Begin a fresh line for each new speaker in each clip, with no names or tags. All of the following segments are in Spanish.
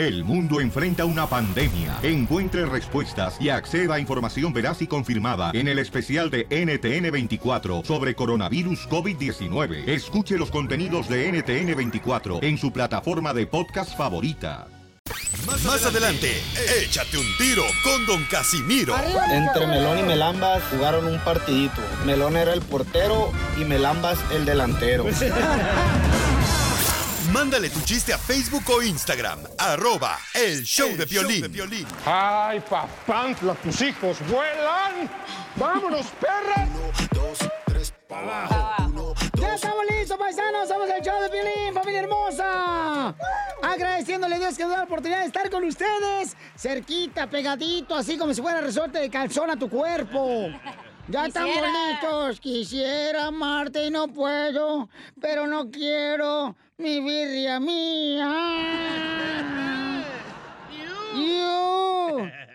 El mundo enfrenta una pandemia. Encuentre respuestas y acceda a información veraz y confirmada en el especial de NTN24 sobre coronavirus COVID-19. Escuche los contenidos de NTN24 en su plataforma de podcast favorita.
Más, adelante, échate un tiro con Don Casimiro.
Entre Melón y Melambas jugaron un partidito. Melón era el portero y Melambas el delantero.
Mándale tu chiste a Facebook o Instagram, arroba el show de violín.
¡Ay, papantla, tus hijos vuelan! ¡Vámonos, perra!
Ya estamos listos, paisanos. Somos el show de Piolín, familia hermosa. Agradeciéndole a Dios que nos da la oportunidad de estar con ustedes. Cerquita, pegadito, así como si fuera resorte de calzón a tu cuerpo. Ya están
Quisiera.
bonitos. Quisiera amarte y no puedo, pero no quiero mi birria mía.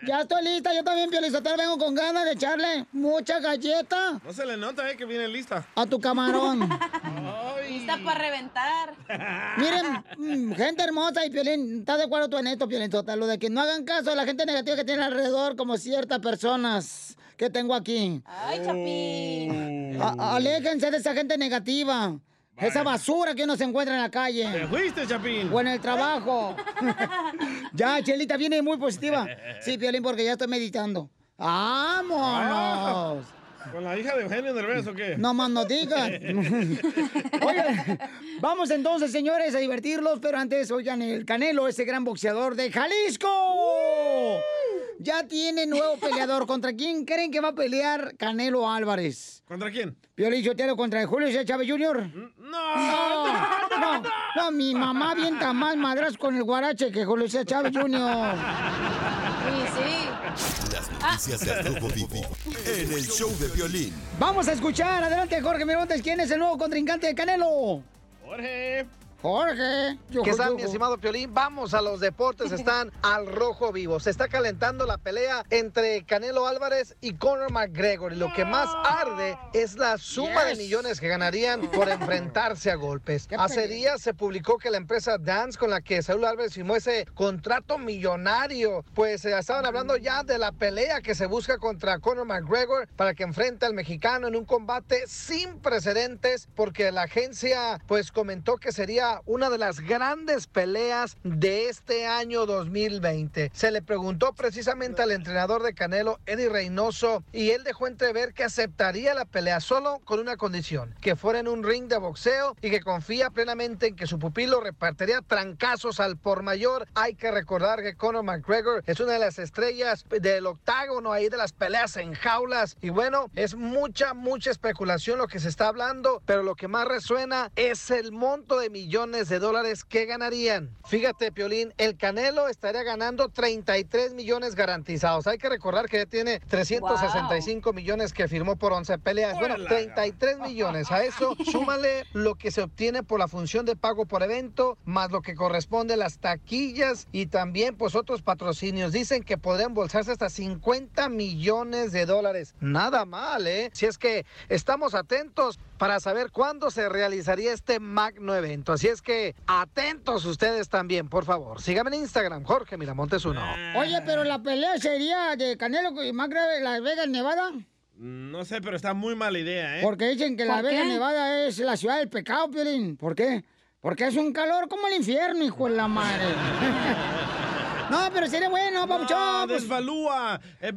Ya estoy lista, yo también, Piolizotero, vengo con ganas de echarle mucha galleta
No se le nota, eh, que viene lista.
a tu camarón.
Lista para reventar.
Miren, mm, gente hermosa y Piolín, ¿estás de acuerdo tú en esto, Piolín Sotelo? Lo de que no hagan caso a la gente negativa que tiene alrededor, como ciertas personas que tengo aquí.
Ay, Chapín.
A- aléjense de esa gente negativa. Esa basura que uno se encuentra en la calle.
Te fuiste, Chapín.
O en el trabajo. ya, Chelita viene muy positiva. Sí, Piolín, porque ya estoy meditando. ¡Vámonos!
¿Con la hija de Eugenio Derbez o qué?
No más no digan. Oigan, vamos entonces, señores, a divertirlos, pero antes, oigan, el Canelo, ese gran boxeador de Jalisco. Ya tiene nuevo peleador. ¿Contra quién creen que va a pelear Canelo Álvarez?
¿Contra quién?
Piolín Sotelo contra el Julio César Chávez Jr.
No,
no, no, no, mi mamá avienta más madras con el guarache que Julio César Chávez Jr.
Sí, sí.
Las noticias del Grupo Vivo en el show de violín.
Vamos a escuchar, adelante Jorge Miramontes, ¿quién es el nuevo contrincante de Canelo?
Jorge.
Jorge.
¿Qué tal, mi estimado Piolín? Vamos a los deportes, están al rojo vivo. Se está calentando la pelea entre Canelo Álvarez y Conor McGregor. Y lo que más arde es la suma de millones que ganarían por enfrentarse a golpes. Hace días se publicó que la empresa Dance, con la que Saúl Álvarez firmó ese contrato millonario, pues eh, estaban hablando ya de la pelea que se busca contra Conor McGregor para que enfrente al mexicano en un combate sin precedentes, porque la agencia pues comentó que sería una de las grandes peleas de este año 2020. Se le preguntó precisamente al entrenador de Canelo, Eddie Reynoso, y él dejó entrever que aceptaría la pelea solo con una condición, que fuera en un ring de boxeo y que confía plenamente en que su pupilo repartiría trancazos al por mayor. Hay que recordar que Conor McGregor es una de las estrellas del octágono ahí de las peleas en jaulas y bueno, es mucha, mucha especulación lo que se está hablando, pero lo que más resuena es el monto de millones de dólares que ganarían. Fíjate, Piolín, el Canelo estaría ganando 33 millones garantizados. Hay que recordar que ya tiene 365 millones que firmó por 11 peleas. Bueno, 33 millones. A eso súmale lo que se obtiene por la función de pago por evento, más lo que corresponde a las taquillas y también pues otros patrocinios. Dicen que podrían bolsarse hasta 50 millones de dólares. Nada mal, ¿eh? Si es que estamos atentos para saber cuándo se realizaría este magno evento. Así es que atentos ustedes también, por favor. Síganme en Instagram, Jorge Miramontes uno.
Oye, pero la pelea sería de Canelo y McGregor en Las Vegas, Nevada.
No sé, pero está muy mala idea, ¿eh?
Porque dicen que Las
¿Por
Vegas? Nevada es la ciudad del pecado, Piolín. ¿Por qué? Porque es un calor como el infierno, hijo de la madre. no, pero sería bueno,
No,
papuchón. pues-
desvalúa. Eh,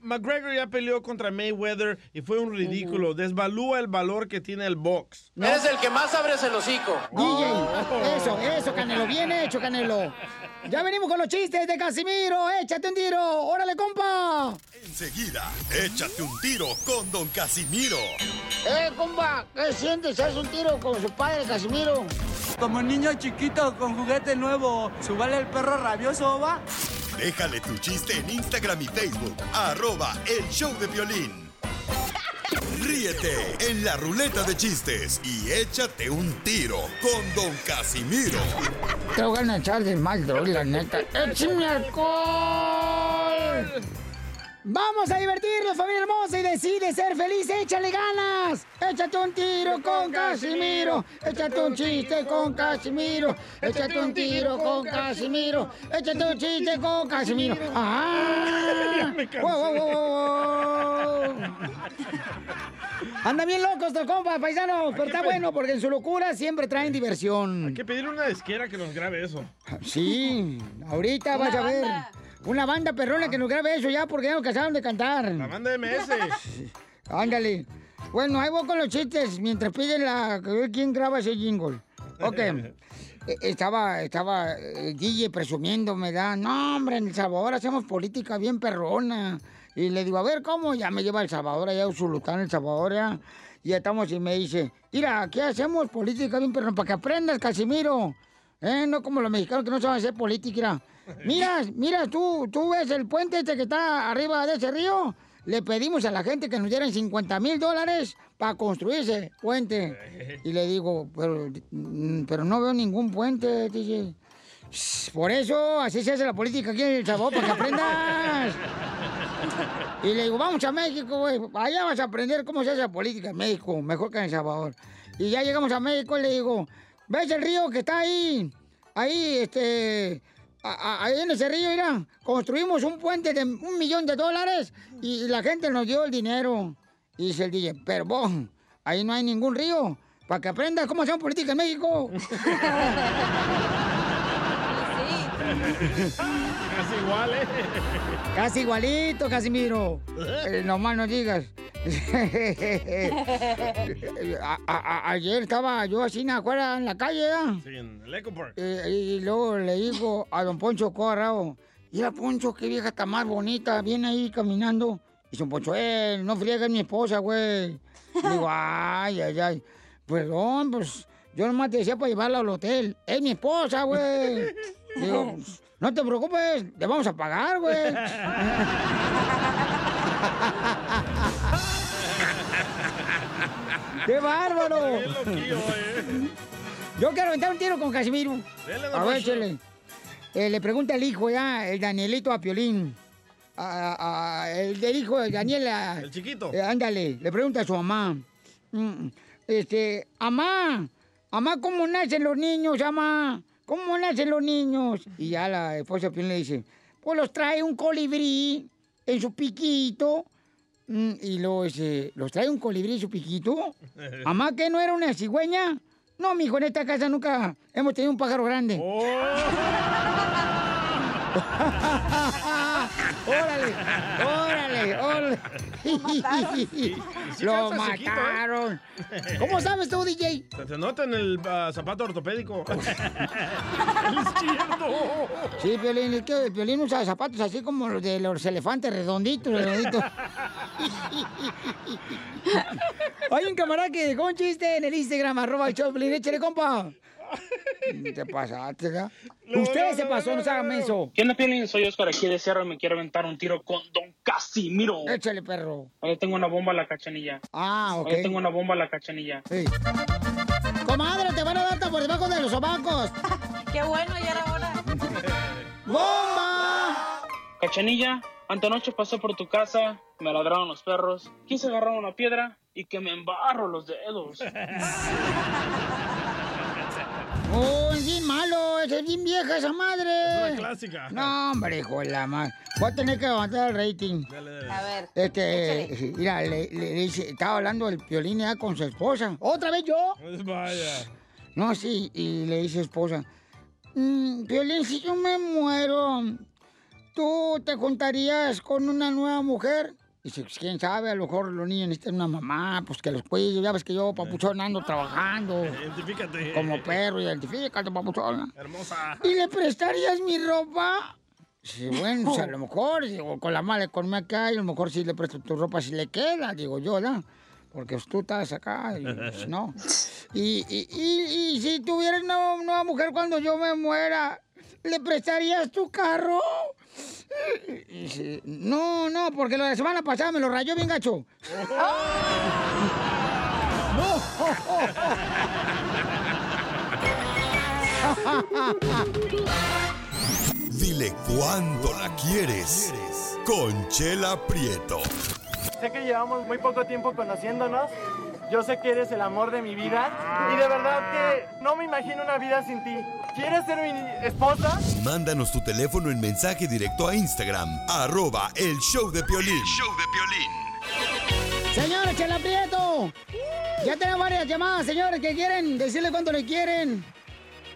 McGregor ya peleó contra Mayweather y fue un ridículo. Desvalúa el valor que tiene el box.
Eres el que más abres el hocico.
DJ, eso, eso, Canelo, bien hecho, Canelo. Ya venimos con los chistes de Casimiro, échate un tiro, órale, compa.
Enseguida, échate un tiro con Don Casimiro.
Eh, compa, ¿qué sientes? ¿Haz un tiro con su padre, Casimiro?
Como niño chiquito con juguete nuevo, ¿subale el perro rabioso, va?
Déjale tu chiste en Instagram y Facebook, arroba el show de violín. Ríete en la ruleta de chistes y échate un tiro con Don Casimiro.
Te voy a echar de mal, droga, la neta. ¡Échame alcohol! Vamos a divertirnos, familia hermosa, y decide ser feliz. ¡Échale ganas! Échate un tiro con Casimiro. Échate un chiste con Casimiro. Échate un tiro con Casimiro. Échate un chiste con Casimiro. ¡Ah! ¡Wow, wow, wow, wow! Anda bien locos estos compas, paisanos, pero está bueno porque en su locura siempre traen diversión.
Hay que pedirle una disquera que nos grabe eso.
Sí, ahorita vas a ver. Una banda perrona que nos grabe eso ya porque ya nos cansaron de cantar.
La banda MS.
Ándale. Bueno, ahí voy con los chistes mientras piden la... ¿Quién graba ese jingle? Ok. Eh, Estaba, estaba eh, DJ presumiéndome, da, no hombre, en El Salvador hacemos política bien perrona. Y le digo, a ver, ¿cómo? Ya me lleva El Salvador, allá a Usulután, El Salvador, ya. Y estamos y me dice, mira, aquí hacemos política bien perrona, para que aprendas, Casimiro. ¿Eh? No como los mexicanos que no saben hacer política. Mira, mira, tú, tú ves el puente este que está arriba de ese río. Le pedimos a la gente que nos dieran 50 mil dólares para construir ese puente. Y le digo, pero, mm, pero no veo ningún puente, dice. Por eso, así se hace la política aquí en El Salvador, para que aprendas. Y le digo, vamos a México, güey. Allá vas a aprender cómo se hace la política en México, mejor que en El Salvador. Y ya llegamos a México y le digo, ¿ves el río que está ahí? Ahí, este... a- a- Ahí en ese río, mira, construimos un puente de un millón de dólares y la gente nos dio el dinero. Y dice el DJ, pero vos, ahí no hay ningún río, para que aprendas cómo hacemos política en México.
Casi igual, ¿eh?
Casi igualito, Casimiro. Eh, nomás no digas. A- a- a- ayer estaba yo así afuera en la calle, ¿ah?
Sí, en el Eco Park.
Eh, y luego le digo a don Poncho Corrao, mira Poncho, qué vieja está más bonita, viene ahí caminando. Y don Poncho, eh, no friegues mi esposa, güey. Digo, ay, ay, ay. Perdón, pues yo nomás te decía para llevarla al hotel. Es mi esposa, güey. Digo, "Pues, no te preocupes, le vamos a pagar, güey. ¡Qué bárbaro! Yo quiero aventar un tiro con Casimiro.
Dele,
A ver, échale. Eh, le pregunta el hijo ya, el Danielito a Piolín. A- a- el del hijo de Daniela.
El chiquito.
Eh, ándale, le pregunta a su mamá. Mm, Este, mamá, mamá, ¿cómo nacen los niños, mamá? ¿Cómo nacen los niños? Y ya la esposa Piolín le dice, pues los trae un colibrí en su piquito. Mm, y luego dice, ¿los trae un colibrí en su piquito? Mamá, ¿que no era una cigüeña? No, mijo, en esta casa nunca hemos tenido un pájaro grande. ¡Órale! ¡Órale! ¡Órale! Lo
¿eh?
mataron. ¿Cómo sabes tú, DJ?
Se te nota en el ah, zapato ortopédico. el izquierdo.
Sí, Piolín, es que el Piolín usa zapatos así como los de los elefantes redonditos, redonditos. Hay un camarada que dejó un chiste en el Instagram, arroba el show, Piolín, échale, compa. Te pasaste, ¿ya? Usted se pasó, no se hagan eso.
¿Qué onda, Piolín? Soy Oscar aquí de Cerro y me quiero aventar un tiro con Don Casimiro.
Échale, perro.
Ahí tengo una bomba a la cachanilla.
Ah, ok.
Ahí tengo una bomba a la cachanilla.
Sí. Comadre, te van a dar hasta por debajo de los sobacos.
Qué bueno, ya era hora.
¡Bomba!
Cachanilla, antenoche pasé por tu casa, me ladraron los perros, quise agarrar una piedra y que me embarro los dedos.
¡Oh, es bien malo! ¡Es bien vieja esa madre!
Es una clásica.
No, hombre, hijo de la madre. Voy a tener que levantar el rating.
A ver.
Este, mira, le, le dice, estaba hablando el violín ya con su esposa. ¿Otra vez yo?
Pues vaya.
No, sí, y le dice esposa, "Mm, Piolín, si yo me muero, ¿tú te juntarías con una nueva mujer? Dice, pues quién sabe, a lo mejor los niños necesitan una mamá, pues que los cuide. Ya ves que yo, papuchón, ando trabajando.
Identifícate.
Como perro, identifícate, papuchón.
Hermosa.
¿Y le prestarías mi ropa? Sí, bueno, pues, a lo mejor, digo, con la mala economía que hay, a lo mejor sí le presto tu ropa si le queda, digo yo, ¿no? Porque pues, tú estás acá y pues, no. Y, y, y, y si tuvieras una nueva mujer cuando yo me muera, ¿le prestarías tu carro? Y dice, no, no, porque la semana pasada me lo rayó bien gacho.
Dile cuándo la quieres. Conchela Prieto.
Sé que llevamos muy poco tiempo conociéndonos. Yo sé que eres el amor de mi vida. Y de verdad que no me imagino una vida sin ti. ¿Quieres ser mi esposa?
Mándanos tu teléfono en mensaje directo a Instagram, arroba el show de Piolín. show de
Señores, Chela Prieto. Ya tenemos varias llamadas, señores, que quieren decirle cuánto le quieren.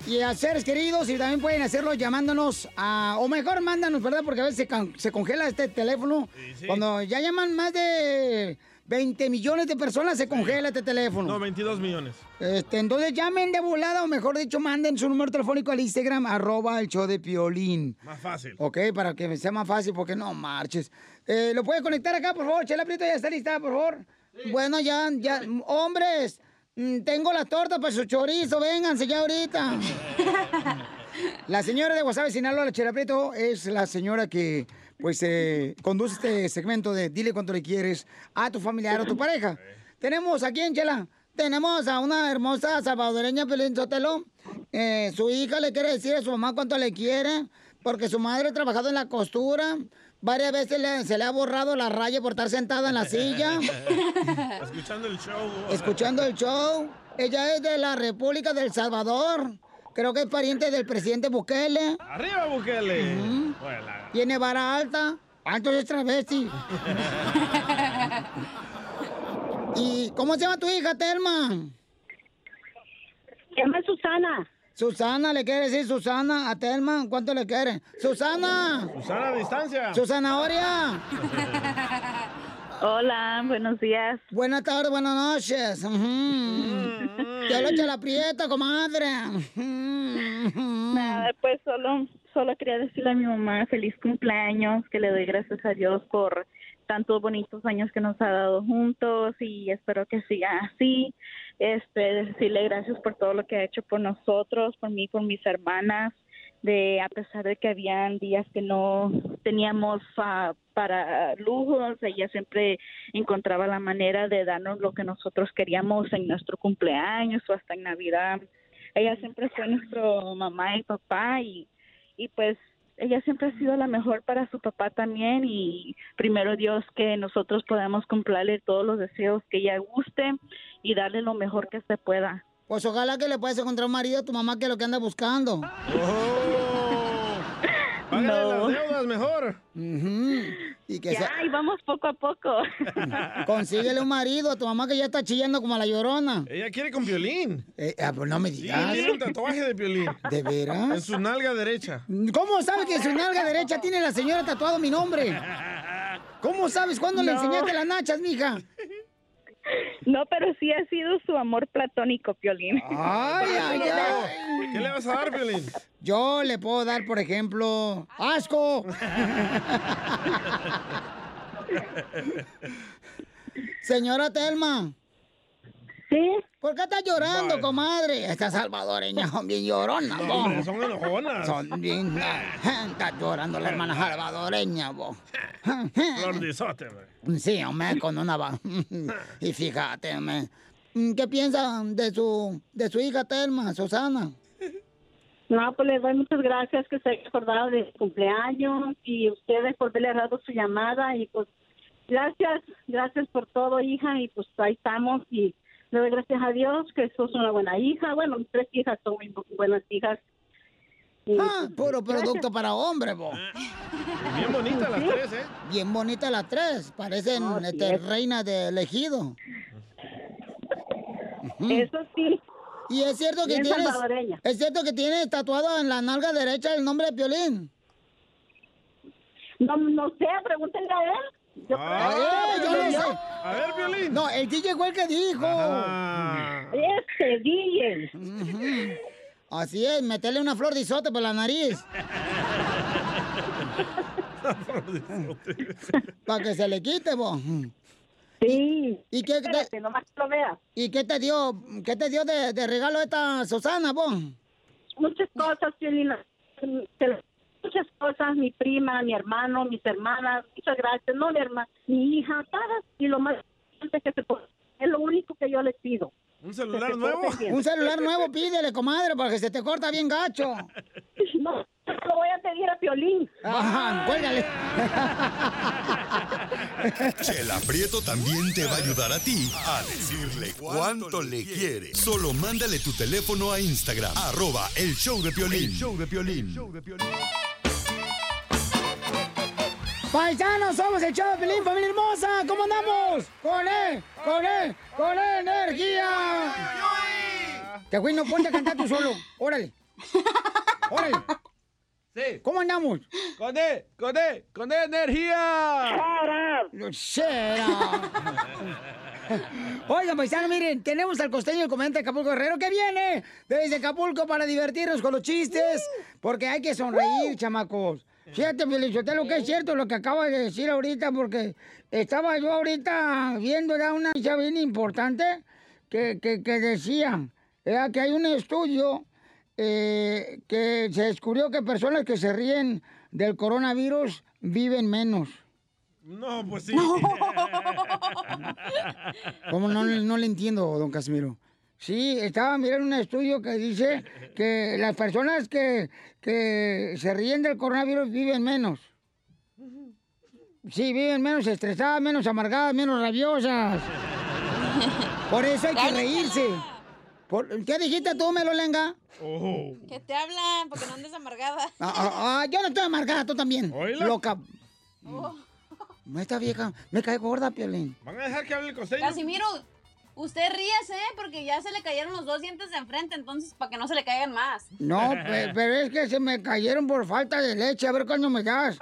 Y a seres queridos, y también pueden hacerlo llamándonos a. O mejor, mándanos, ¿verdad? Porque a veces se, se congela este teléfono. Cuando ya llaman más de 20 millones de personas, se congela este teléfono.
No, 22 millones.
Este, entonces llamen de volada, o mejor dicho, manden su número telefónico al Instagram, arroba el show de Piolín.
Más fácil.
Ok, para que sea más fácil, porque no marches. Eh, ¿Lo puede conectar acá, por favor? Chela Prieto, ya está lista, por favor. Bueno, ya, ya. Hombres, mm, tengo la torta para su chorizo, vénganse ya ahorita. La señora de Guasave, Sinaloa, la Chela Prieto, es la señora que, pues, eh, conduce este segmento de Dile cuánto le quieres a tu familiar o tu pareja. Tenemos aquí en Chela, tenemos a una hermosa salvadoreña, Pelín Sotelo. Eh, su hija le quiere decir a su mamá cuánto le quiere, porque su madre ha trabajado en la costura. Varias veces le- se le ha borrado la raya por estar sentada en la silla,
Escuchando el show.
escuchando el show. Ella es de la República del Salvador. Creo que es pariente del presidente Bukele.
¡Arriba, Bukele!
Tiene vara alta. Ah, entonces es travesti. ¿Y cómo se llama tu hija, Telma? Se llama Susana. Susana, ¿le quiere decir Susana a Telma? ¿Cuánto le quiere? ¡Susana!
Susana a distancia.
¡Susanahoria!
Hola, buenos días.
Buenas tardes, buenas noches. Te lo echa la prieta, comadre.
Nada, pues solo, solo quería decirle a mi mamá feliz cumpleaños, que le doy gracias a Dios por tantos bonitos años que nos ha dado juntos y espero que siga así. Este, decirle gracias por todo lo que ha hecho por nosotros, por mí, por mis hermanas, de a pesar de que habían días que no teníamos ah, para lujos, ella siempre encontraba la manera de darnos lo que nosotros queríamos en nuestro cumpleaños o hasta en Navidad. Ella siempre fue nuestro mamá y papá y, y pues ella siempre ha sido la mejor para su papá también y primero Dios que nosotros podamos cumplirle todos los deseos que ella guste y darle lo mejor que se pueda.
Pues ojalá que le puedas encontrar un marido a tu mamá que es lo que anda buscando.
Págale Mejor.
Y que
Ya,
sea-
y vamos poco a poco.
Consíguele un marido a tu mamá que ya está chillando como la llorona.
Ella quiere con violín.
Eh, ah, pues no me
Sí,
digas.
tiene un tatuaje de violín.
¿De veras?
En su nalga derecha.
¿Cómo sabe que en su nalga derecha tiene la señora tatuado mi nombre? ¿Cómo sabes cuándo le enseñaste las nachas, mija?
No, pero sí ha sido su amor platónico, Piolín.
Ay, ay, ay.
¿Qué le vas a dar, violín?
Yo le puedo dar, por ejemplo, asco. Señora Telma.
¿Sí?
¿Por qué estás llorando,
Vale.
comadre? Estas salvadoreñas son bien lloronas,
No,
vos.
hombre, son enojonas.
Son bien... Está llorando la hermana salvadoreña, vos. Sí, hombre, con una... va- y fíjate, hombre. ¿Qué piensan de su, de su hija Telma, Susana?
No, pues les doy muchas gracias que se haya acordado de su cumpleaños y ustedes por haberle dado su llamada y pues gracias, gracias por todo, hija, y pues ahí estamos y le doy gracias a Dios que sos una buena hija. Bueno, mis tres hijas son muy bu- buenas hijas. Y,
Ah,
pues,
puro
gracias.
producto para hombre, vos.
Bien bonitas las tres, ¿eh?
Bien bonitas las tres. Parecen
Oh,
este,
es.
reina de elegido.
Eso sí.
Y es cierto que
Bien
tienes. Es cierto que tienes tatuado en la nalga derecha el nombre de Piolín.
No, no sé, pregúntenle a él. Yo
Ah,
creo-
eh, yo no sé.
A ver, violín.
No, el DJ fue el que dijo.
Este DJ.
Así es, meterle una flor de isote por la nariz. Para que se le quite, vos.
Sí.
¿Y qué te,
Espérate, nomás que lo veas.
¿Y qué te dio, qué te dio de, de regalo esta Susana, vos?
muchas cosas, Piolina. Te- Muchas cosas, mi prima, mi hermano, mis hermanas, muchas gracias, no mi hermana, mi hija, todas, y lo más importante que se puede- es lo único que yo les pido.
¿Un celular
se
nuevo?
Un celular nuevo pídele, comadre, para que se te corta bien gacho.
No, lo voy a pedir a Piolín.
Ajá, cuélgale.
Chela Prieto también te va a ayudar a ti a decirle cuánto le quiere. Solo mándale tu teléfono a Instagram, arroba el show de Piolín. El show de Piolín.
Paisanos, somos el show de Pelín, familia hermosa. ¿Cómo andamos? Con él, con él, con energía. Te güey, no ponte a cantar tú solo. Órale. Órale.
Sí.
¿Cómo andamos?
Con E, con E, con E energía.
Oigan, paisano, miren, tenemos al costeño el comediante de Acapulco Guerrero que viene desde Acapulco para divertirnos con los chistes, porque hay que sonreír, chamacos. Fíjate, lo que es cierto lo que acaba de decir ahorita, porque estaba yo ahorita viendo ya una noticia bien importante que, que, que decía era que hay un estudio eh, que se descubrió que personas que se ríen del coronavirus viven menos.
No, pues sí.
¿Cómo no, no le entiendo, don Casimiro? Sí, estaba mirando un estudio que dice que las personas que, que se ríen del coronavirus viven menos. Sí, viven menos estresadas, menos amargadas, menos rabiosas. Por eso hay que reírse. Por- ¿Qué dijiste tú, Melolenga?
Que te hablan porque no andes amargada.
Ah, ah, ah, yo no estoy amargada, tú también.
Oíla.
Loca.
Oh.
Esta vieja me cae gorda, Piolín.
¿Van a dejar que hable el costeño?
Casimiro, usted ríese, ¿eh? Porque ya se le cayeron los dos dientes de enfrente, entonces para que no se le caigan más.
No, pe- pero es que se me cayeron por falta de leche. A ver cuándo me das.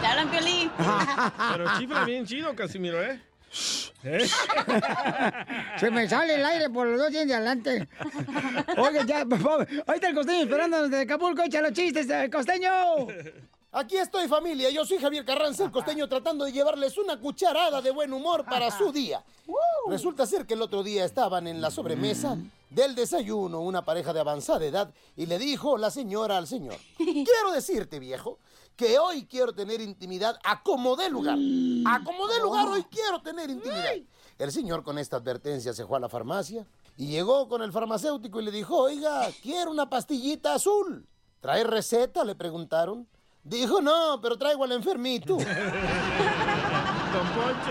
Te hablan, Piolín.
Pero chifla bien chido, Casimiro, ¿eh? ¿Eh?
Se me sale el aire por los dos dientes de adelante. Oye, ya, por favor. Ahí está el costeño esperándonos de Acapulco. Echa los chistes, el costeño.
Aquí estoy familia, yo soy Javier Carranza, el costeño, tratando de llevarles una cucharada de buen humor para su día. Resulta ser que el otro día estaban en la sobremesa del desayuno una pareja de avanzada edad y le dijo la señora al señor, quiero decirte viejo, que hoy quiero tener intimidad a como dé lugar. A como dé lugar hoy quiero tener intimidad. El señor con esta advertencia se fue a la farmacia y llegó con el farmacéutico y le dijo, oiga, quiero una pastillita azul. ¿Trae receta? Le preguntaron. Dijo, no, pero traigo al enfermito.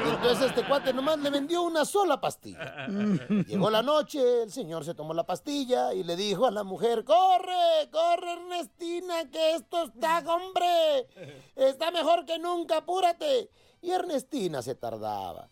Entonces este cuate nomás le vendió una sola pastilla. Llegó la noche, el señor se tomó la pastilla y le dijo a la mujer, corre, corre Ernestina, que esto está, hombre. Está mejor que nunca, apúrate. Y Ernestina se tardaba.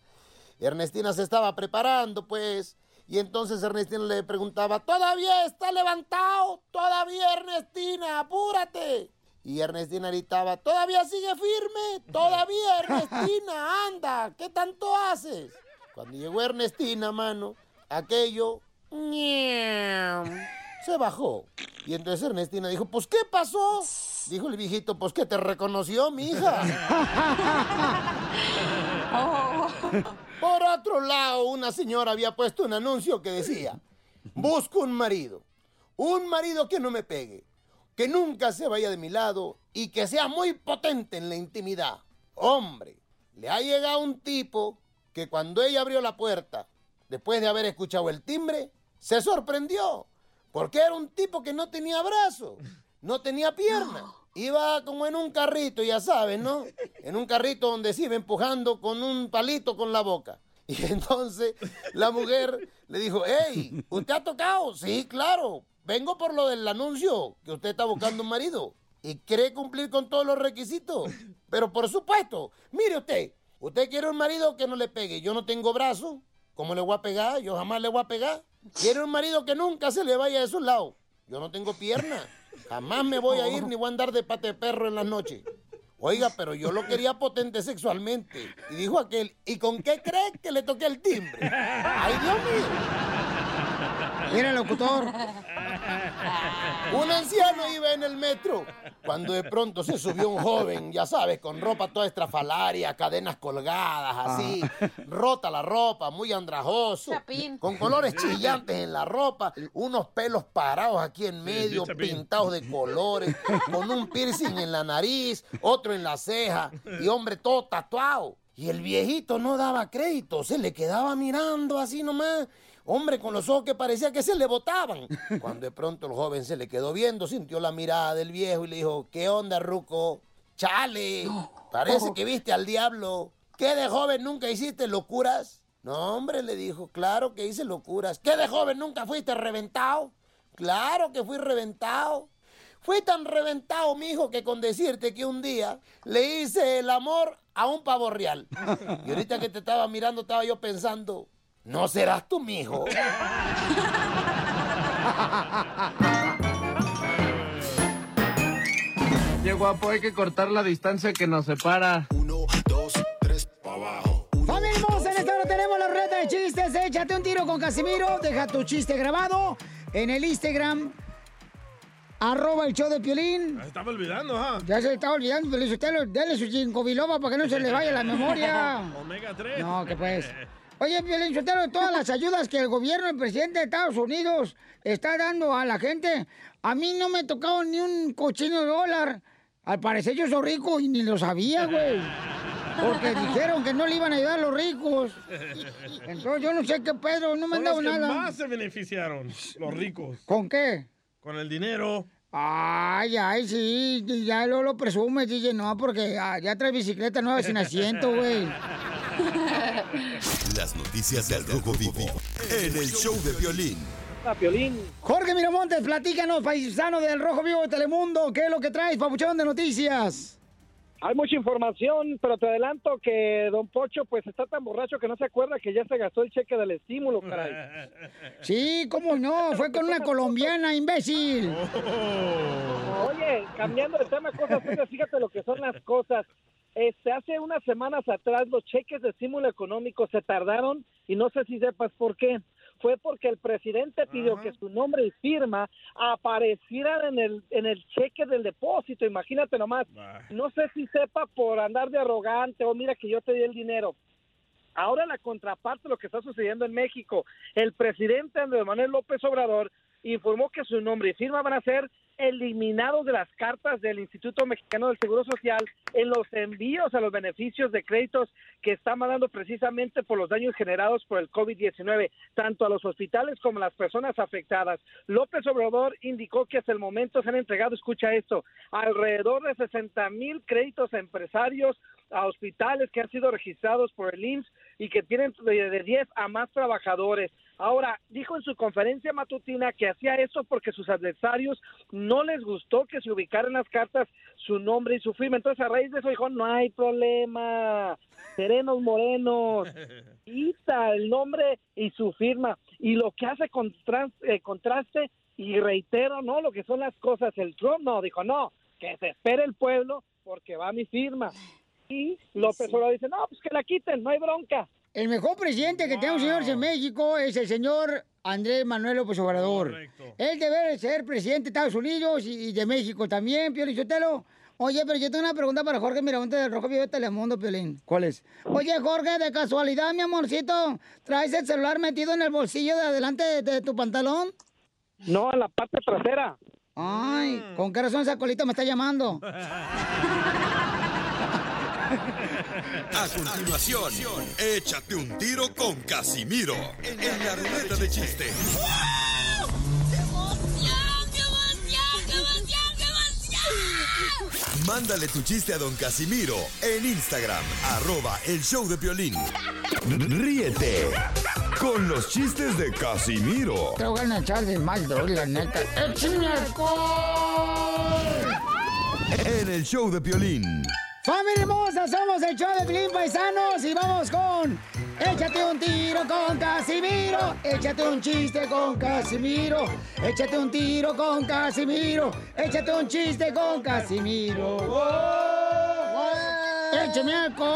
Ernestina se estaba preparando, pues. Y entonces Ernestina le preguntaba, ¿todavía está levantado? ¿Todavía Ernestina? Apúrate. Y Ernestina gritaba, ¿todavía sigue firme? ¿Todavía Ernestina? Anda, ¿qué tanto haces? Cuando llegó Ernestina, mano, aquello se bajó. Y entonces Ernestina dijo, pues ¿qué pasó? Dijo el viejito, pues que te reconoció mi hija. Por otro lado, una señora había puesto un anuncio que decía, busco un marido, un marido que no me pegue, que nunca se vaya de mi lado y que sea muy potente en la intimidad. Hombre, le ha llegado un tipo que cuando ella abrió la puerta, después de haber escuchado el timbre, se sorprendió, porque era un tipo que no tenía brazo, no tenía pierna. Iba como en un carrito, ya sabes, ¿no? En un carrito donde se iba empujando con un palito con la boca. Y entonces la mujer le dijo, hey, ¿usted ha tocado? Sí, claro. Vengo por lo del anuncio, que usted está buscando un marido. Y quiere cumplir con todos los requisitos. Pero por supuesto, mire usted, usted quiere un marido que no le pegue. Yo no tengo brazo. ¿Cómo le voy a pegar? Yo jamás le voy a pegar. Quiere un marido que nunca se le vaya de su lado. Yo no tengo pierna. Jamás me voy a ir ni voy a andar de pate perro en las noches. Oiga, pero yo lo quería potente sexualmente. Y dijo aquel, ¿y con qué cree que le toqué el timbre? ¡Ay, Dios mío!
Mira, locutor.
Un anciano iba en el metro cuando de pronto se subió un joven, ya sabes, con ropa toda estrafalaria, cadenas colgadas, así, rota la ropa, muy andrajoso, con colores chillantes en la ropa, unos pelos parados aquí en medio,
Chapín.
pintados de colores, con un piercing en la nariz, otro en la ceja, y hombre todo tatuado. Y el viejito no daba crédito, se le quedaba mirando así nomás. Hombre, con los ojos que parecía que se le botaban. Cuando de pronto el joven se le quedó viendo, sintió la mirada del viejo y le dijo, ¿qué onda, Ruco? Chale, parece que viste al diablo. ¿Qué de joven nunca hiciste locuras? No, hombre, le dijo, claro que hice locuras. ¿Qué de joven nunca fuiste reventado? Claro que fui reventado. Fui tan reventado, mijo, que con decirte que un día le hice el amor a un pavo real. Y ahorita que te estaba mirando, estaba yo pensando, ¿no serás tú, mijo?
Qué guapo, hay que cortar la distancia que nos separa.
¡Familia hermosa! En esta hora tenemos la ruleta de chistes. Échate un tiro con Casimiro. Deja tu chiste grabado en el Instagram. Arroba el show de Piolín.
Me estaba olvidando, ¿ah?
Ya se le estaba olvidando, Piolín. Usted dale su cinco biloba para que no se le vaya la memoria.
Omega 3.
No, que pues. Oye, Piolín, Sotelo, todas las ayudas que el gobierno, el presidente de Estados Unidos está dando a la gente, a mí no me ha tocado ni un cochino dólar. Al parecer yo soy rico y ni lo sabía, güey. Porque dijeron que no le iban a ayudar a los ricos. Entonces yo no sé qué pedo, no me han
Son los
dado
que
nada.
más se beneficiaron, los ricos.
¿Con qué?
Con el dinero.
Ay, ay, sí, ya lo, lo presumes, DJ, no, porque ah, ya trae bicicleta nueva sin asiento, güey.
Las noticias del Rojo Vivo en el show de violín.
Jorge Miramontes, platícanos, paisano del Rojo Vivo de Telemundo, ¿qué es lo que traes, papuchón de noticias?
Hay mucha información, pero te adelanto que Don Pocho pues está tan borracho que no se acuerda que ya se gastó el cheque del estímulo, caray.
Sí, cómo no, fue con una colombiana, imbécil.
Oye, cambiando de tema, cosas fíjate lo que son las cosas. Este, hace unas semanas atrás los cheques de estímulo económico se tardaron y no sé si sepas por qué. Fue porque el presidente pidió que su nombre y firma aparecieran en el, en el cheque del depósito. Imagínate nomás. No sé si sepa por andar de arrogante o mira que yo te di el dinero. Ahora la contraparte de lo que está sucediendo en México. El presidente Andrés Manuel López Obrador informó que su nombre y firma van a ser eliminados de las cartas del Instituto Mexicano del Seguro Social en los envíos a los beneficios de créditos que están mandando precisamente por los daños generados por el COVID-19, tanto a los hospitales como a las personas afectadas. López Obrador indicó que hasta el momento se han entregado, escucha esto, alrededor de 60 mil créditos a empresarios, a hospitales que han sido registrados por el IMSS y que tienen de, de 10 a más trabajadores. Ahora, dijo en su conferencia matutina que hacía eso porque sus adversarios no les gustó que se ubicaran las cartas su nombre y su firma. Entonces, a raíz de eso dijo, no hay problema, serenos morenos, quita el nombre y su firma. Y lo que hace contras- eh, contraste, y reitero, ¿no? Lo que son las cosas. El Trump no, dijo, no, que se espere el pueblo porque va mi firma. Y López Obrador dice, no, pues que la quiten, no hay bronca.
El mejor presidente que tenemos, señores, en México es el señor Andrés Manuel López Obrador. Él debe de ser presidente de Estados Unidos y y de México también, Piolín Sotelo. Oye, pero yo tengo una pregunta para Jorge Miramonte del Rojo Vivo de Telemundo, Piolín. ¿Cuál es? Oye, Jorge, de casualidad, mi amorcito, ¿traes el celular metido en el bolsillo de adelante de, de tu pantalón?
No, en la parte trasera.
Ay, ¿con qué razón esa colita me está llamando?
A continuación, échate un tiro con Casimiro en la ruleta de chiste. Mándale tu chiste a don Casimiro en Instagram, arroba el show de violín. Ríete con los chistes de Casimiro
Te voy a echar de mal, la neta. ¡Échame alcohol!
en el show de violín.
¡Familia hermosa! Somos el show de Pilín Paisanos y vamos con... Échate un tiro con Casimiro, échate un chiste con Casimiro, échate un tiro con Casimiro, échate un chiste con Casimiro. ¡Wow! ¡Échame alcohol!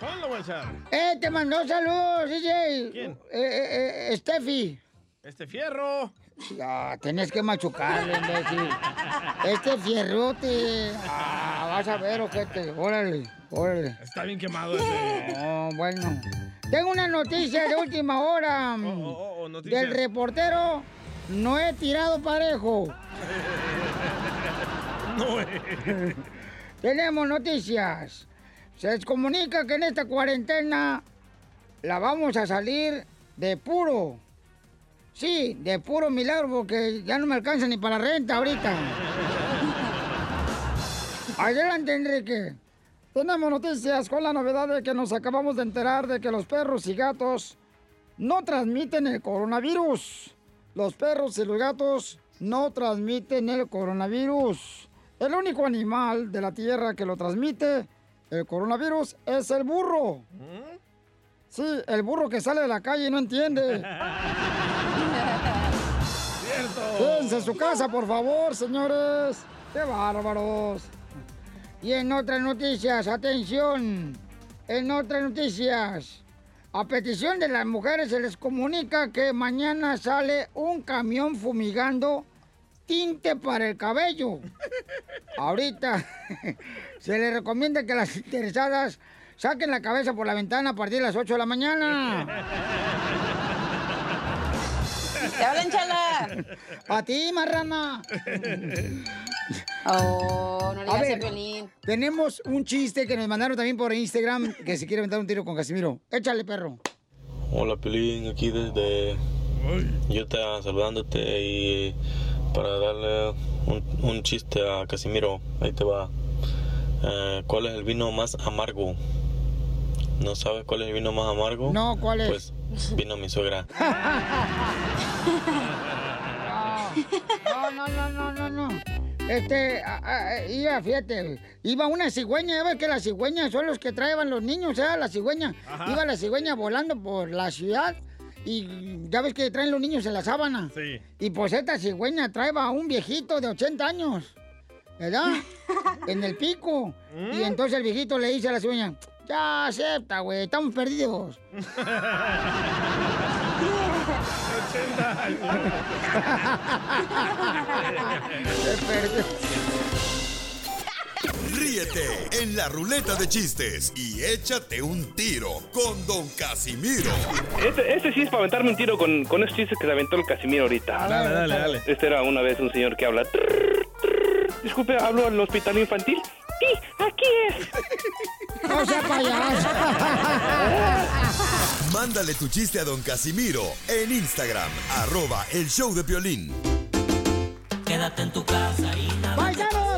Colchón lo voy a echar.
¡Eh, te mandó saludos, DJ!
¿Quién?
Eh, eh, eh, Steffi.
Este fierro.
Ya, tenés que machucarle, imbécil. Este fierrote. Ah, vas a ver, ojete. Órale, órale.
Está bien quemado ese.
No, bueno. Tengo una noticia de última hora.
oh, oh, noticia.
del reportero No he tirado parejo.
No,
Tenemos noticias. Se comunica que en esta cuarentena la vamos a salir de puro. Sí, de puro milagro porque ya no me alcanza ni para la renta ahorita. Adelante, Enrique. Tenemos noticias con la novedad de que nos acabamos de enterar de que los perros y gatos no transmiten el coronavirus. Los perros y los gatos no transmiten el coronavirus. El único animal de la Tierra que lo transmite, el coronavirus, es el burro. Sí, el burro que sale de la calle y no entiende. En su casa, por favor, señores. ¡Qué bárbaros! Y en otras noticias, atención. En otras noticias, a petición de las mujeres se les comunica que mañana sale un camión fumigando tinte para el cabello. Ahorita se les recomienda que las interesadas saquen la cabeza por la ventana a partir de las 8 de la mañana.
¡Te hablan, chala!
A ti, marrana.
Oh, no le
A ver, tenemos un chiste que nos mandaron también por Instagram que se quiere aventar un tiro con Casimiro. Échale, perro.
Hola Pelín, aquí desde Utah saludándote y para darle un, un chiste a Casimiro, ahí te va. Eh, ¿Cuál es el vino más amargo? ¿No sabes cuál es el vino más amargo?
No, ¿cuál es?
Pues vino mi suegra.
No, no, no, no, no, no. Este, iba, fíjate, iba una cigüeña, ya ves que las cigüeñas son los que traían los niños, ¿eh? La cigüeña.
Ajá.
Iba la cigüeña volando por la ciudad y ya ves que traen los niños en la sábana.
Sí.
Y pues esta cigüeña traeba a un viejito de 80 años, ¿verdad? en el pico. Y entonces el viejito le dice a la cigüeña, ya acepta, güey, estamos perdidos.
Ríete en la ruleta de chistes y échate un tiro con Don Casimiro.
Este, este sí es para aventarme un tiro con, con esos chistes que se aventó el Casimiro ahorita.
Dale, dale, dale.
Este era una vez un señor que habla. "Trrr, trrr". Disculpe, ¿hablo al hospital infantil? Sí, aquí es.
No sea payaso.
Mándale tu chiste a Don Casimiro en Instagram, arroba el show de violín.
Quédate en tu casa y nada.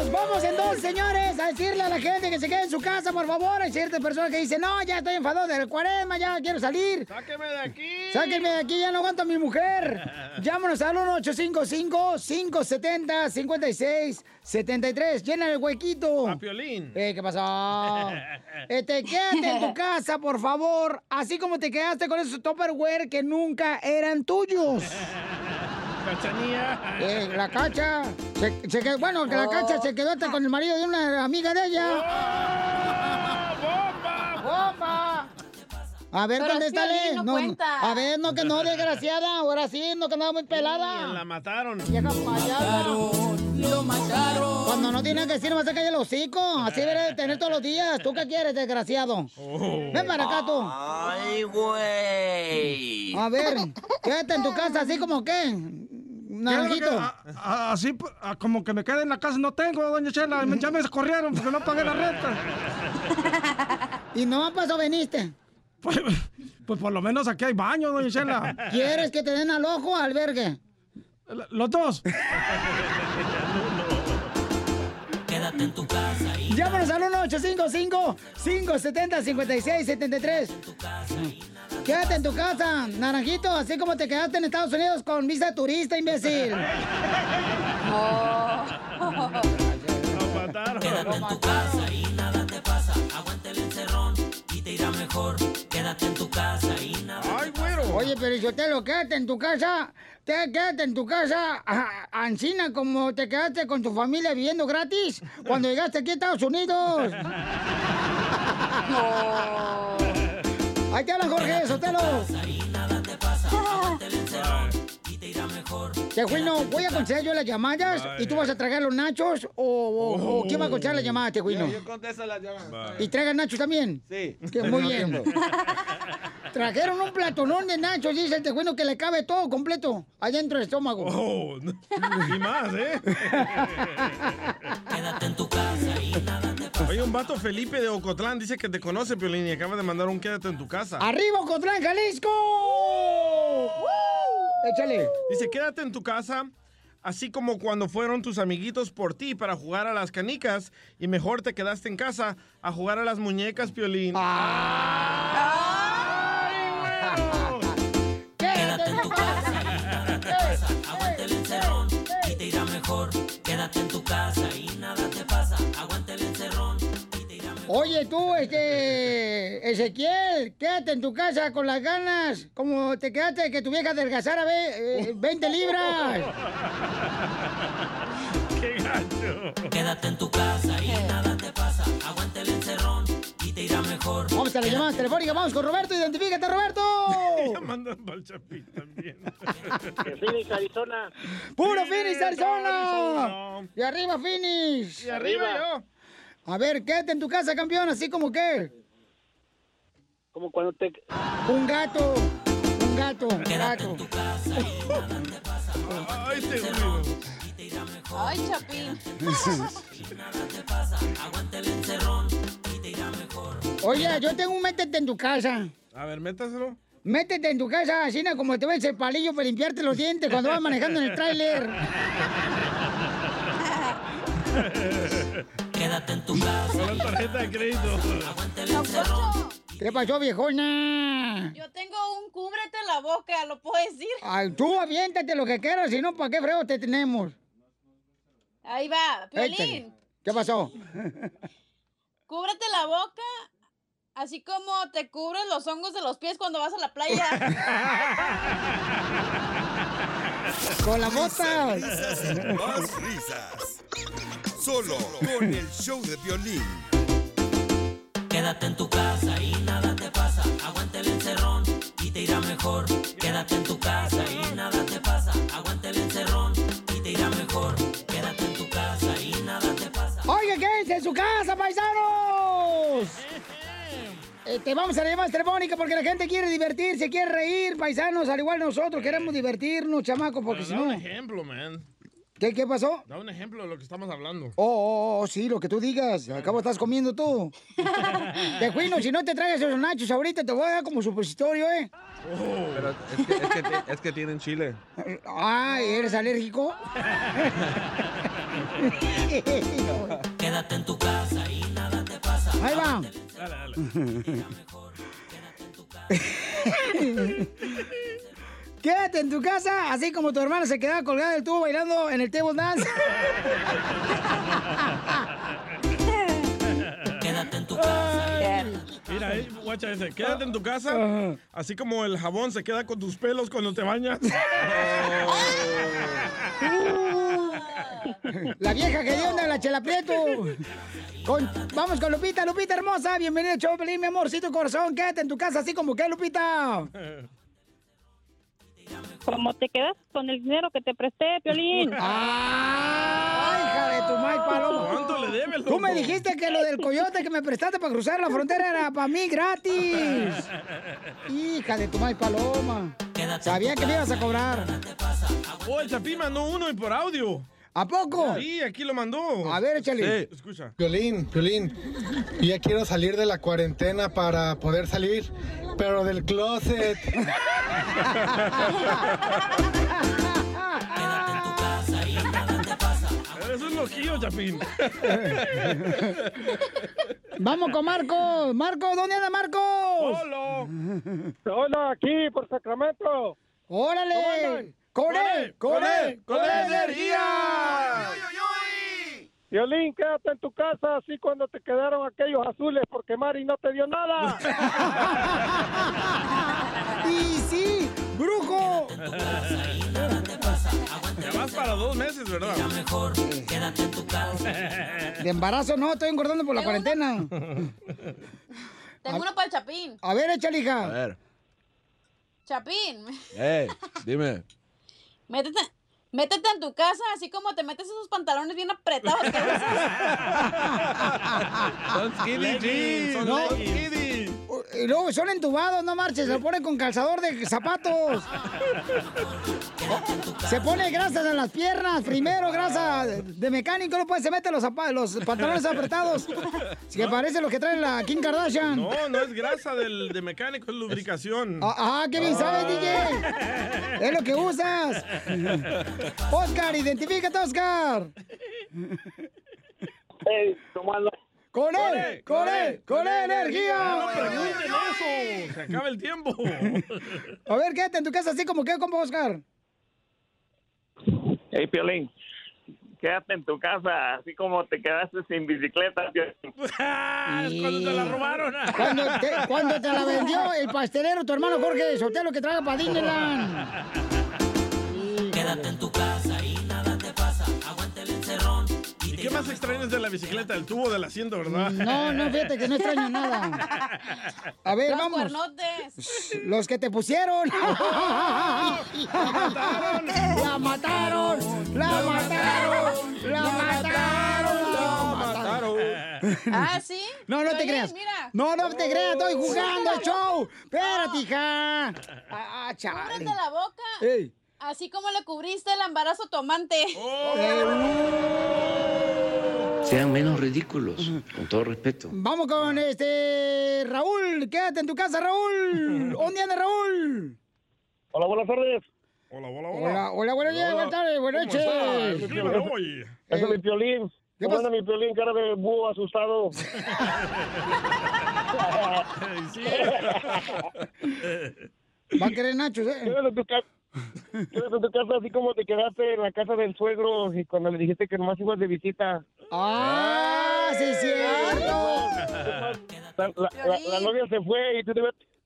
Paisanos, vamos entonces, señores, a decirle a la gente que se quede en su casa, por favor. Hay ciertas personas que dicen, no, ya estoy enfadado del cuaresma, ya quiero salir.
¡Sáqueme de aquí!
Sáquenme de aquí, ya no aguanto a mi mujer. Llámanos al 1-855-570-5673. Llena el huequito.
A Piolín.
Eh, ¿Qué pasó? Este, quédate en tu casa, por favor. Así como te quedaste con esos Tupperware que nunca eran tuyos.
Cachanía.
Eh, la cacha. Se, se quedó- bueno, que la cacha se quedó hasta con el marido de una amiga de ella.
¡Bomba!
¡Bomba! A ver,
Pero
¿dónde
es
está
Piolín,
Len?
no
No, a ver, no que no, desgraciada. Ahora sí, no que andaba muy pelada.
La mataron.
Vieja payasa.
Lo mataron.
Cuando no tiene que decir, no se cae el hocico. Así debería de tener todos los días. ¿Tú qué quieres, desgraciado? Ven para acá, tú.
Ay, güey.
A ver, quédate en tu casa, así como qué. Naranjito.
Que- a- a- Así a- como que me quede en la casa no tengo, doña Chela. Me- Ya me corrieron porque no pagué la renta.
¿Y no para eso veniste?
Pues, pues por lo menos aquí hay baño, doña Chela.
¿Quieres que te den al ojo albergue?
Los dos.
Quédate en tu casa y
Llámanos al 1-855-570-5673. Quédate en tu casa, naranjito, así como te quedaste en Estados Unidos con visa de turista, imbécil.
Quédate en tu casa y Quédate en tu casa y nada
¡Ay, güero!
Oye, pero yo te lo quédate en tu casa, te, quédate en tu casa, Ancina, como te quedaste con tu familia viviendo gratis cuando llegaste aquí a Estados Unidos. Ahí te habla Jorge Sotelo. Te Tejuino, voy a contestar yo las llamadas y tú vas a tragar los nachos o, o- o quién va a contestar las llamadas, Tejuino.
Yo, yo contesto las llamadas.
¿Y traigan nachos también?
Sí.
Que muy bien. Trajeron un platonón de nachos, dice el tejuino, que le cabe todo completo, allá dentro del estómago.
Oh, no. y más, ¿eh?
Quédate en tu casa y nada te pasa.
Oye, un vato Felipe de Ocotlán dice que te conoce, Piolín, y acaba de mandar un quédate en tu casa.
¡Arriba, Ocotlán, Jalisco! Échale.
Dice, quédate en tu casa, así como cuando fueron tus amiguitos por ti para jugar a las canicas, y mejor te quedaste en casa a jugar a las muñecas, Piolín.
Quédate en tu casa el encerrón y te irá mejor. Quédate en tu casa y
Oye, tú, este, Ezequiel, quédate en tu casa con las ganas, como te quedaste de que tu vieja adelgazara ve, eh, 20 libras.
¡Qué gacho!
Quédate en tu casa y nada te pasa. Aguanta el encerrón y te irá mejor.
Vamos a la llamada telefónica, vamos con Roberto, identifícate, Roberto.
Para el Chapín también.
Phoenix, Arizona.
¡Puro
Phoenix,
Phoenix, Arizona!
Arizona.
Y arriba, Phoenix.
Y arriba yo.
A ver, quédate en tu casa, campeón, así como que.
Como cuando te...
Un gato. Un gato. Un gato.
Ay, te ruido.
Y te irá mejor.
Ay, Chapín.
Y nada te pasa. Aguanta el encerrón y te irá mejor.
Oye, yo tengo un métete en tu casa.
A ver, métaselo.
Métete en tu casa, así como te ves el palillo para limpiarte los dientes cuando vas manejando en el tráiler.
Quédate en tu casa.
Con la tarjeta de crédito.
¿Qué pasó, viejona?
Yo tengo un cúbrete la boca, ¿lo puedo decir?
Ay, tú aviéntate lo que quieras, si no, ¿para qué frego te tenemos?
Ahí va. Piolín.
¿Qué pasó?
Cúbrete la boca, así como te cubres los hongos de los pies cuando vas a la playa.
Con la bota.
Risas y más risas. Solo con el show de violín.
Quédate en tu casa y nada te pasa. Aguanta el encerrón y te irá mejor. Quédate en tu casa y nada te pasa. Aguanta el encerrón y te irá mejor. Quédate en tu casa y nada te pasa.
Oiga, quédense en su casa, paisanos. Este, vamos a la llamada telefónica porque la gente quiere divertirse, quiere reír, paisanos, al igual nosotros queremos divertirnos, chamacos, porque si
da un
no...
ejemplo, man.
¿Qué, ¿Qué pasó?
Da un ejemplo de lo que estamos hablando.
Oh, oh, oh, sí, lo que tú digas. Al cabo estás comiendo tú. Te cuino, si no te traes esos nachos ahorita, te voy a dar como supositorio, ¿eh?
Pero es que, es, que, ti- es que tienen chile.
Ay, ¿eres alérgico?
Quédate en tu casa y nada te pasa.
Ahí va.
Dale, dale.
Quédate en tu casa, así como tu hermana se quedaba colgada del tubo bailando en el table dance.
Quédate en tu casa.
Mira, eh, guacha ese. Quédate en tu casa, así como el jabón se queda con tus pelos cuando te bañas.
La vieja que dio onda, la chela prieto. Con- vamos con Lupita, Lupita hermosa. Bienvenida, Chopelín, mi amorcito corazón. Quédate en tu casa, así como que, Lupita.
¿Cómo te quedas con el dinero que te presté, Piolín?
¡Ay, hija de tu mal paloma!
¿Cuánto le debes,
Tú me dijiste que lo del coyote que me prestaste para cruzar la frontera era para mí gratis. Hija de tu mal paloma. Sabía que me ibas a cobrar.
Oh, el Chapín mandó uno y por audio.
¿A poco?
Sí, aquí lo mandó.
A ver, échale.
Escucha.
Piolín, Piolín, yo ya quiero salir de la cuarentena para poder salir, pero del closet.
Eres un loquillo, Chapín.
Vamos con Marco. Marco, ¿dónde anda Marcos?
Hola.
Hola, aquí por Sacramento.
¡Órale! ¡Con él! ¡Con él! ¡Con energía!
Violín, quédate en tu casa, así cuando te quedaron aquellos azules, porque Mari no te dio nada.
¡Y sí! ¡Brujo!
Ya vas para dos meses, ¿verdad?
mejor, quédate en tu casa.
De embarazo no, estoy engordando por la cuarentena.
Tengo uno para el Chapín.
A ver, échale,
A
hija.
ver.
Chapín,
Eh, dime.
Métete, métete en tu casa, así como te metes esos pantalones bien apretados que usas.
Son skinny jeans.
son
No.
Uh, Y luego son entubados, no marches, se lo ponen con calzador de zapatos. Se pone grasas en las piernas, primero grasa de mecánico, después se mete los, los pantalones apretados. Así que parece lo que trae la Kim Kardashian.
No, no es grasa del, de mecánico, es lubricación.
Ah, ah, qué bien sabes, DJ. Es lo que usas. Oscar, identifícate, Oscar. Con él, con él, con él,
No
energía.
pregunten eso, se acaba el tiempo.
A ver, quédate en tu casa así como que como Oscar.
Hey, Piolín, quédate en tu casa, así como te quedaste sin bicicleta. Piolín.
cuando te la robaron.
Cuando te, cuando te la vendió el pastelero, tu hermano Jorge Sotelo, que traga para Disneyland.
Quédate en tu casa y nada te pasa. Aguanta el encerrón.
¿Y qué más extrañas de la bicicleta? El tubo del asiento, ¿verdad?
No, no, fíjate que no extraño nada. A ver,
Los
vamos.
cuernotes.
Los que te pusieron. La mataron. La mataron. La mataron. La mataron.
Ah, ¿sí?
No, no te creas.
mira.
No, no te creas, estoy jugando al show. Espérate, hija. Ah, chale.
Cúbrete la boca.
Ey.
Así como le cubriste el embarazo tomante.
Sean menos ridículos, con todo respeto.
Vamos con este Raúl. Quédate en tu casa, Raúl. ¿Dónde anda Raúl?
Hola, buenas tardes.
Hola, hola,
Hola, hola, buenos días, buenas tardes, buenas noches.
Ese es mi Piolín.
¿Qué
¿Cómo
pasa?
mi Piolín? Cara de búho asustado.
Va a querer nachos, ¿eh?
En tu casa. Quédate en tu casa así como te quedaste en la casa del suegro y cuando le dijiste que nomás ibas de visita.
¡Ah, sí es cierto!
La, la- la- la novia se fue y tú te,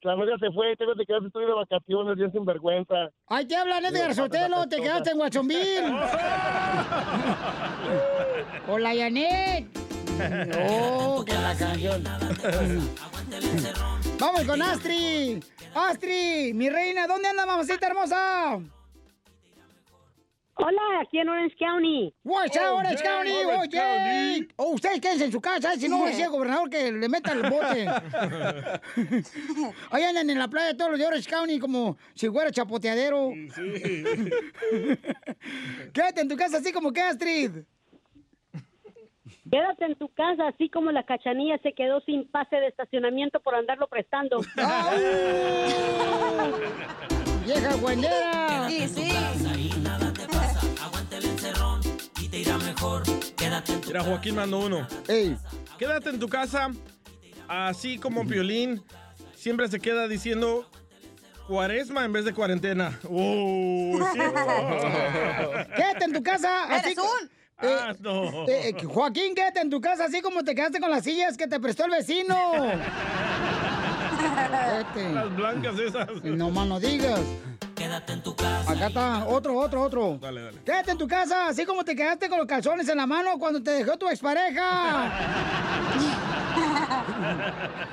la novia se fue te quedaste tú de vacaciones bien sinvergüenza.
Ahí te hablan Edgar Sotelo, te quedaste en Guachonville. Con la Janet. No, que la canción. Vamos con Astri. Astri, mi reina, ¿dónde anda mamacita hermosa?
Hola, aquí en Orange County.
What's up,
Oh,
Orange
yeah,
County?
Orange
Oye, oh, ustedes quédense en su casa, si no, decía el gobernador que le metan el bote. Ahí andan en la playa todos los de Orange County como si fuera chapoteadero. Quédate en tu casa así como que Astrid.
Quédate en tu casa, así como la cachanilla se quedó sin pase de estacionamiento por andarlo prestando.
¡Vieja güendera!
Sí, sí.
Te irá mejor. Quédate en tu
Mira, Joaquín mandó uno. Quédate en tu casa, así como Piolín siempre se queda diciendo cuaresma en vez de cuarentena. ¡Uh!
Quédate en tu casa. Así
Eres un-
Eh,
Ah, no.
eh, eh, Joaquín, quédate en tu casa así como te quedaste con las sillas que te prestó el vecino.
Las blancas esas.
No más no digas.
Quédate en tu casa.
Acá está, otro, otro, otro.
Dale, dale.
Quédate en tu casa, así como te quedaste con los calzones en la mano cuando te dejó tu expareja.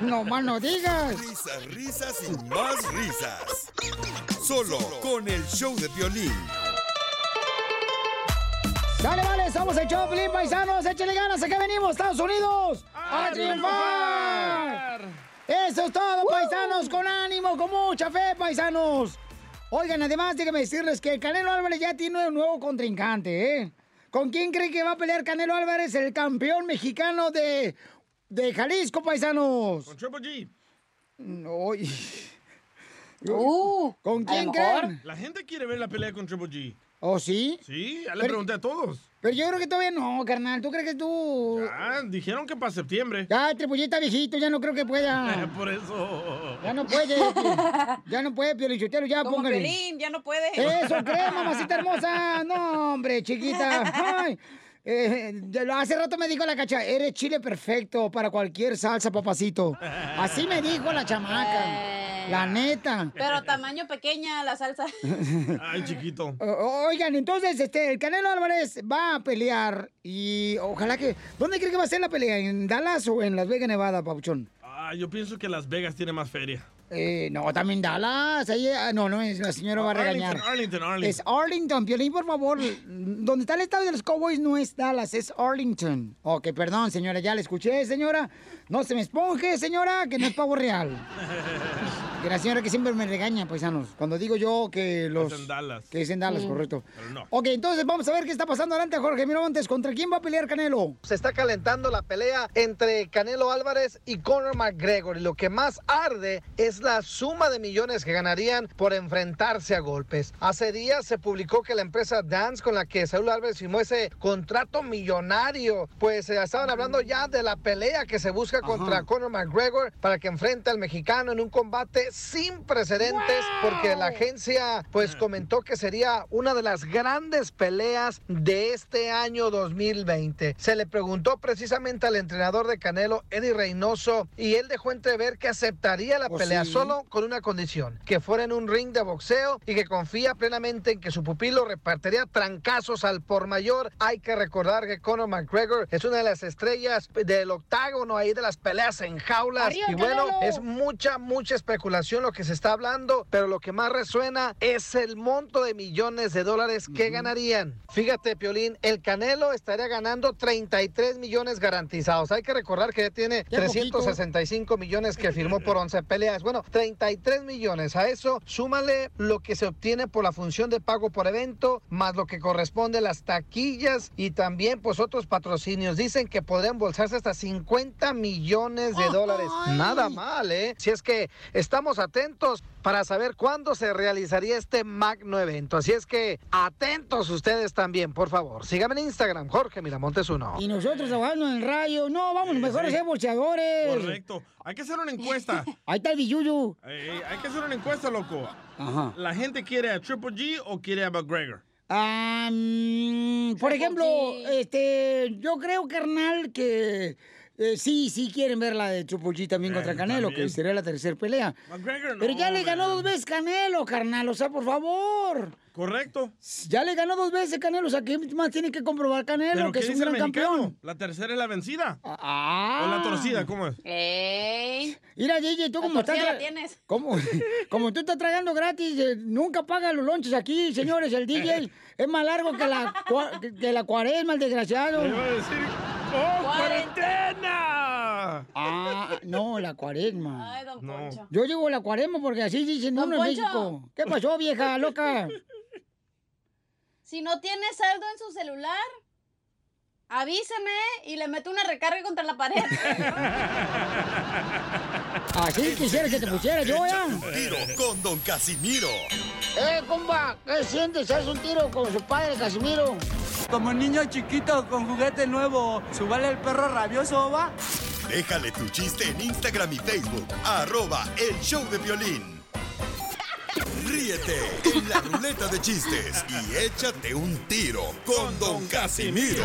No más no digas.
Risas, risas y más risas. Solo con el show de violín.
Dale, vale, somos el Choplin, paisanos. Échale ganas, acá venimos, Estados Unidos. ¡A, triunfar! Eso es todo, paisanos, con ánimo, con mucha fe, paisanos. Oigan, además, déjenme decirles que Canelo Álvarez ya tiene un nuevo contrincante, ¿eh? ¿Con quién cree que va a pelear Canelo Álvarez, el campeón mexicano de, de Jalisco, paisanos?
Con Triple G.
No, y-
Uh,
¿Con quién creen?
La gente quiere ver la pelea con Triple G.
¿Oh, sí?
Sí, ya le
Pero-
pregunté a todos.
Pero yo creo que todavía no, carnal. ¿Tú crees que tú...?
Ah, dijeron que para septiembre.
Ya, tripullita viejito, ya no creo que pueda.
Por eso.
Ya no puede. Ya no puede, Piolichotelo, ya
Como
póngale.
Ya no puede.
Eso cree, mamacita hermosa. No, hombre, chiquita. Ay. Eh, hace rato me dijo la cacha, eres chile perfecto para cualquier salsa, papacito. Así me dijo la chamaca. La neta.
Pero tamaño pequeña la salsa.
Ay, chiquito.
O- Oigan, entonces, este, el Canelo Álvarez va a pelear y ojalá que... ¿Dónde cree que va a ser la pelea? ¿En Dallas o en Las Vegas, Nevada, Papuchón?
Ah, yo pienso que Las Vegas tiene más feria.
Eh, no, también Dallas. Ahí, ah, no, no, es- la señora va a regañar.
Arlington, Arlington.
Es Arlington, Piolín, por favor. Donde está el estadio de los Cowboys no es Dallas, es Arlington. Ok, perdón, señora, ya la escuché, señora. No se me esponje, señora, que no es pavo real. Que la señora que siempre me regaña, paisanos. Cuando digo yo que los...
Es en Dallas.
Que es en Dallas,
Mm.
correcto.
Pero no.
Ok, entonces vamos a ver qué está pasando adelante, Jorge Miramontes. ¿Contra quién va a pelear Canelo?
Se está calentando la pelea entre Canelo Álvarez y Conor McGregor. Y lo que más arde es la suma de millones que ganarían por enfrentarse a golpes. Hace días se publicó que la empresa Dance con la que Saúl Álvarez firmó ese contrato millonario, pues eh, estaban hablando ya de la pelea que se busca contra Conor McGregor para que enfrente al mexicano en un combate sin precedentes, porque la agencia pues comentó que sería una de las grandes peleas de este año 2020. Se le preguntó precisamente al entrenador de Canelo, Eddie Reynoso, y él dejó entrever que aceptaría la
Oh,
pelea
sí.
solo con una condición, que fuera en un ring de boxeo y que confía plenamente en que su pupilo repartiría trancazos al por mayor. Hay que recordar que Conor McGregor es una de las estrellas del octágono ahí de las peleas en jaulas.
¡Arriba,
Y bueno,
Canelo!
es mucha, mucha especulación lo que se está hablando, pero lo que más resuena es el monto de millones de dólares que ganarían. Fíjate, Piolín, el Canelo estaría ganando 33 millones garantizados. Hay que recordar que ya tiene
Qué poquito.
365 millones que firmó por 11 peleas. Bueno, 33 millones. A eso súmale lo que se obtiene por la función de pago por evento, más lo que corresponde a las taquillas y también pues otros patrocinios. Dicen que podrían embolsarse hasta 50 millones de dólares. Nada mal, ¿eh? Si es que estamos atentos para saber cuándo se realizaría este magno evento. Así es que atentos ustedes también, por favor. Síganme en Instagram, Jorge Miramontes uno.
Y nosotros trabajando en el rayo. No, vamos, mejor ser boxeadores.
Correcto. Hay que hacer una encuesta.
Ahí está el billuyo.
Eh, eh, hay que hacer una encuesta, loco.
Ajá.
¿La gente quiere a Triple G o quiere a McGregor?
Por ejemplo, este, yo creo, carnal, que eh, sí, sí quieren ver la de G también contra Canelo,
también.
que sería la tercera pelea.
McGregor no.
Pero ya le ganó dos veces Canelo, carnal, o sea, por favor.
Correcto.
Ya le ganó dos veces Canelo, o sea, ¿qué más tiene que comprobar Canelo,
¿Pero
que
qué
es un gran campeón?
¿La tercera es la vencida?
Ah.
¿O la torcida? ¿Cómo es?
¡Ey!
Mira, DJ, tú
La
como estás...
la tienes.
Como, como tú estás tragando gratis, eh, nunca paga los lonches aquí, señores. El DJ es más largo que la, cua- que- que la cuaresma, el desgraciado.
Iba a decir, ¡oh, cuarentena!
Ah, no, la cuaresma.
Ay, don
No.
Poncho.
Yo digo la cuaresma porque así dicen uno en. México. ¿Qué pasó, vieja loca?
Si no tiene saldo en su celular, avíseme y le meto una recarga contra la pared.
Así quisiera que te pusiera yo, ya.
Un tiro con Don Casimiro.
Eh, compa, ¿qué sientes? ¿Haz un tiro con su padre, Casimiro?
Como niño chiquito con juguete nuevo, ¿subale el perro rabioso, va?
Déjale tu chiste en Instagram y Facebook. Arroba El Show de Violín. Ríete en la ruleta de chistes y échate un tiro con Don Casimiro.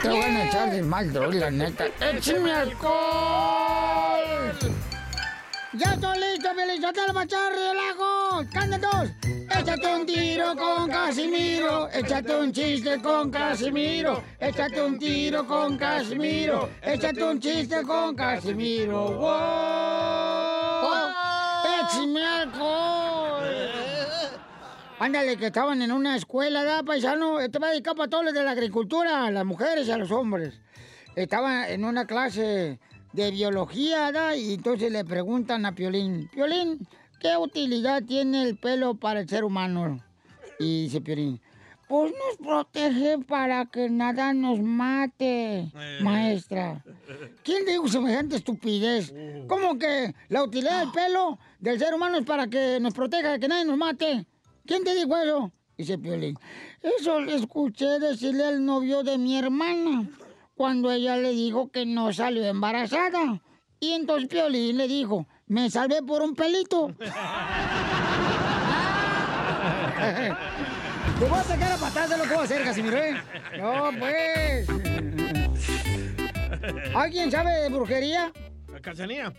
Te van a echar de mal, droga, la neta. ¡Échame alcohol! ¡Ya estoy listo, Felizotelo, para echar relajo! ¡Canten todos! Échate un tiro con Casimiro, échate un chiste con Casimiro, échate un tiro con Casimiro, échate un chiste con Casimiro. ¡Wow! ¡Échame alcohol! Ándale, que estaban en una escuela, ¿verdad, paisano? Este va dedicado para todos los de la agricultura, a las mujeres y a los hombres. Estaban en una clase de biología, ¿verdad? Y entonces le preguntan a Piolín, Piolín, ¿qué utilidad tiene el pelo para el ser humano? Y dice Piolín, pues nos protege para que nada nos mate, maestra. ¿Quién dijo semejante estupidez? ¿Cómo que la utilidad del pelo del ser humano es para que nos proteja de que nadie nos mate? ¿Quién te dijo eso? Dice Piolín. Eso le escuché decirle al novio de mi hermana cuando ella le dijo que no salió embarazada. Y entonces Piolín le dijo, me salvé por un pelito. Te voy a sacar a patadas de lo que voy a hacer, Casimiro, ¿eh? No, pues. ¿Alguien sabe de brujería?
La cachanía.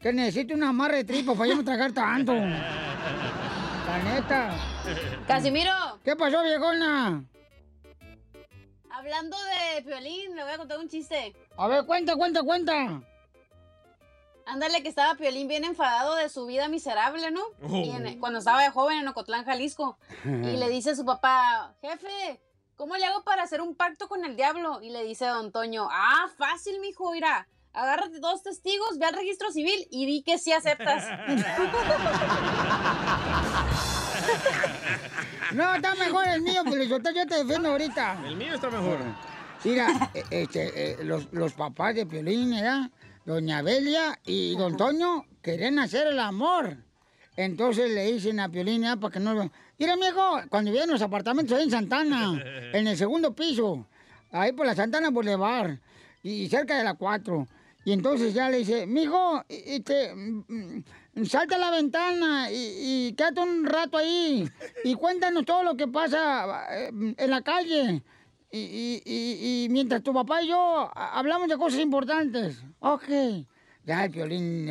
Que necesito una amarre de tripa para yo no tragar tanto. La neta.
Casimiro.
¿Qué pasó, viejona?
Hablando de Piolín, le voy a contar un chiste.
A ver, cuenta, cuenta, cuenta.
Ándale, que estaba Piolín bien enfadado de su vida miserable, ¿no?
Oh.
Y en- cuando estaba de joven en Ocotlán, Jalisco. Y le dice a su papá, jefe, ¿cómo le hago para hacer un pacto con el diablo? Y le dice a don Toño, ah, fácil, mijo, mira, agárrate dos testigos, ve al registro civil y di que sí aceptas.
No, está mejor el mío, Pelizotelo, yo te defiendo ahorita.
El mío está mejor.
Mira, eh, este, eh, los, los papás de Piolín, ¿verdad? Doña Belia y Don Toño querían hacer el amor. Entonces le dicen a Piolín, ¿verdad? Para que no lo... Mira, amigo, cuando vivían los apartamentos ahí en Santana, en el segundo piso, ahí por la Santana Boulevard, y cerca de la 4. Y entonces ya le dice, mijo, este, mm, salta a la ventana y, quédate un rato ahí y cuéntanos todo lo que pasa eh, en la calle. Y, mientras tu papá y yo hablamos de cosas importantes. Ok. Ya el violín.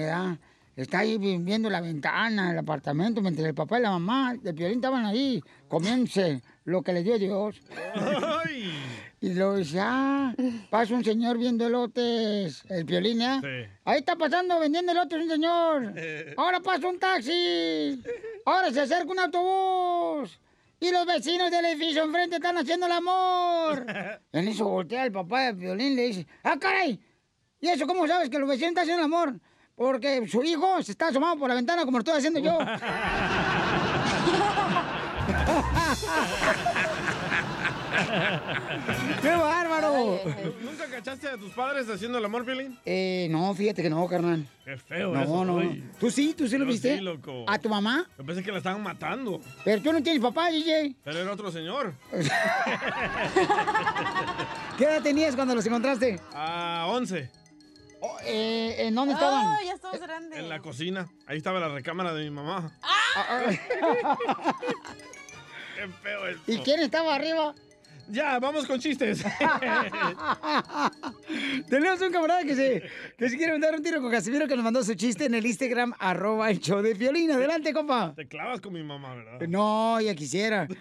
Está ahí vi- viendo la ventana, el apartamento, mientras el papá y la mamá del violín estaban ahí comiéndose lo que le dio Dios. Y luego dice, ah, pasa un señor viendo elotes, el violín, ¿eh? Ahí está pasando vendiendo elotes un señor. Ahora pasa un taxi. Ahora se acerca un autobús. Y los vecinos del edificio enfrente están haciendo el amor. En eso voltea el papá de violín y le dice, ah, caray. ¿Y eso cómo sabes que los vecinos están haciendo el amor? Porque su hijo se está asomando por la ventana como lo estoy haciendo yo. ¡Qué bárbaro!
¿Nunca cachaste a tus padres haciendo el amor, Piolín?
Eh, no, fíjate que no, carnal.
Qué feo
No,
eso.
no.
uy.
¿Tú sí? ¿Tú sí lo
Yo
viste?
sí, loco.
¿A tu mamá?
Yo pensé que la estaban matando.
Pero tú no tienes papá, DJ.
Pero era otro señor.
¿Qué edad tenías cuando los encontraste?
A 11.
Eh, ¿En dónde estaban?
Oh, ya estamos grandes.
En la cocina. Ahí estaba la recámara de mi mamá. Qué feo eso.
¿Y quién estaba arriba?
Ya, vamos con chistes.
Tenemos un camarada que se, que se quiere dar un tiro con Casimiro que nos mandó su chiste en el Instagram, arroba el show de violín. Adelante, compa.
Te clavas con mi mamá, ¿verdad?
No, ya quisiera.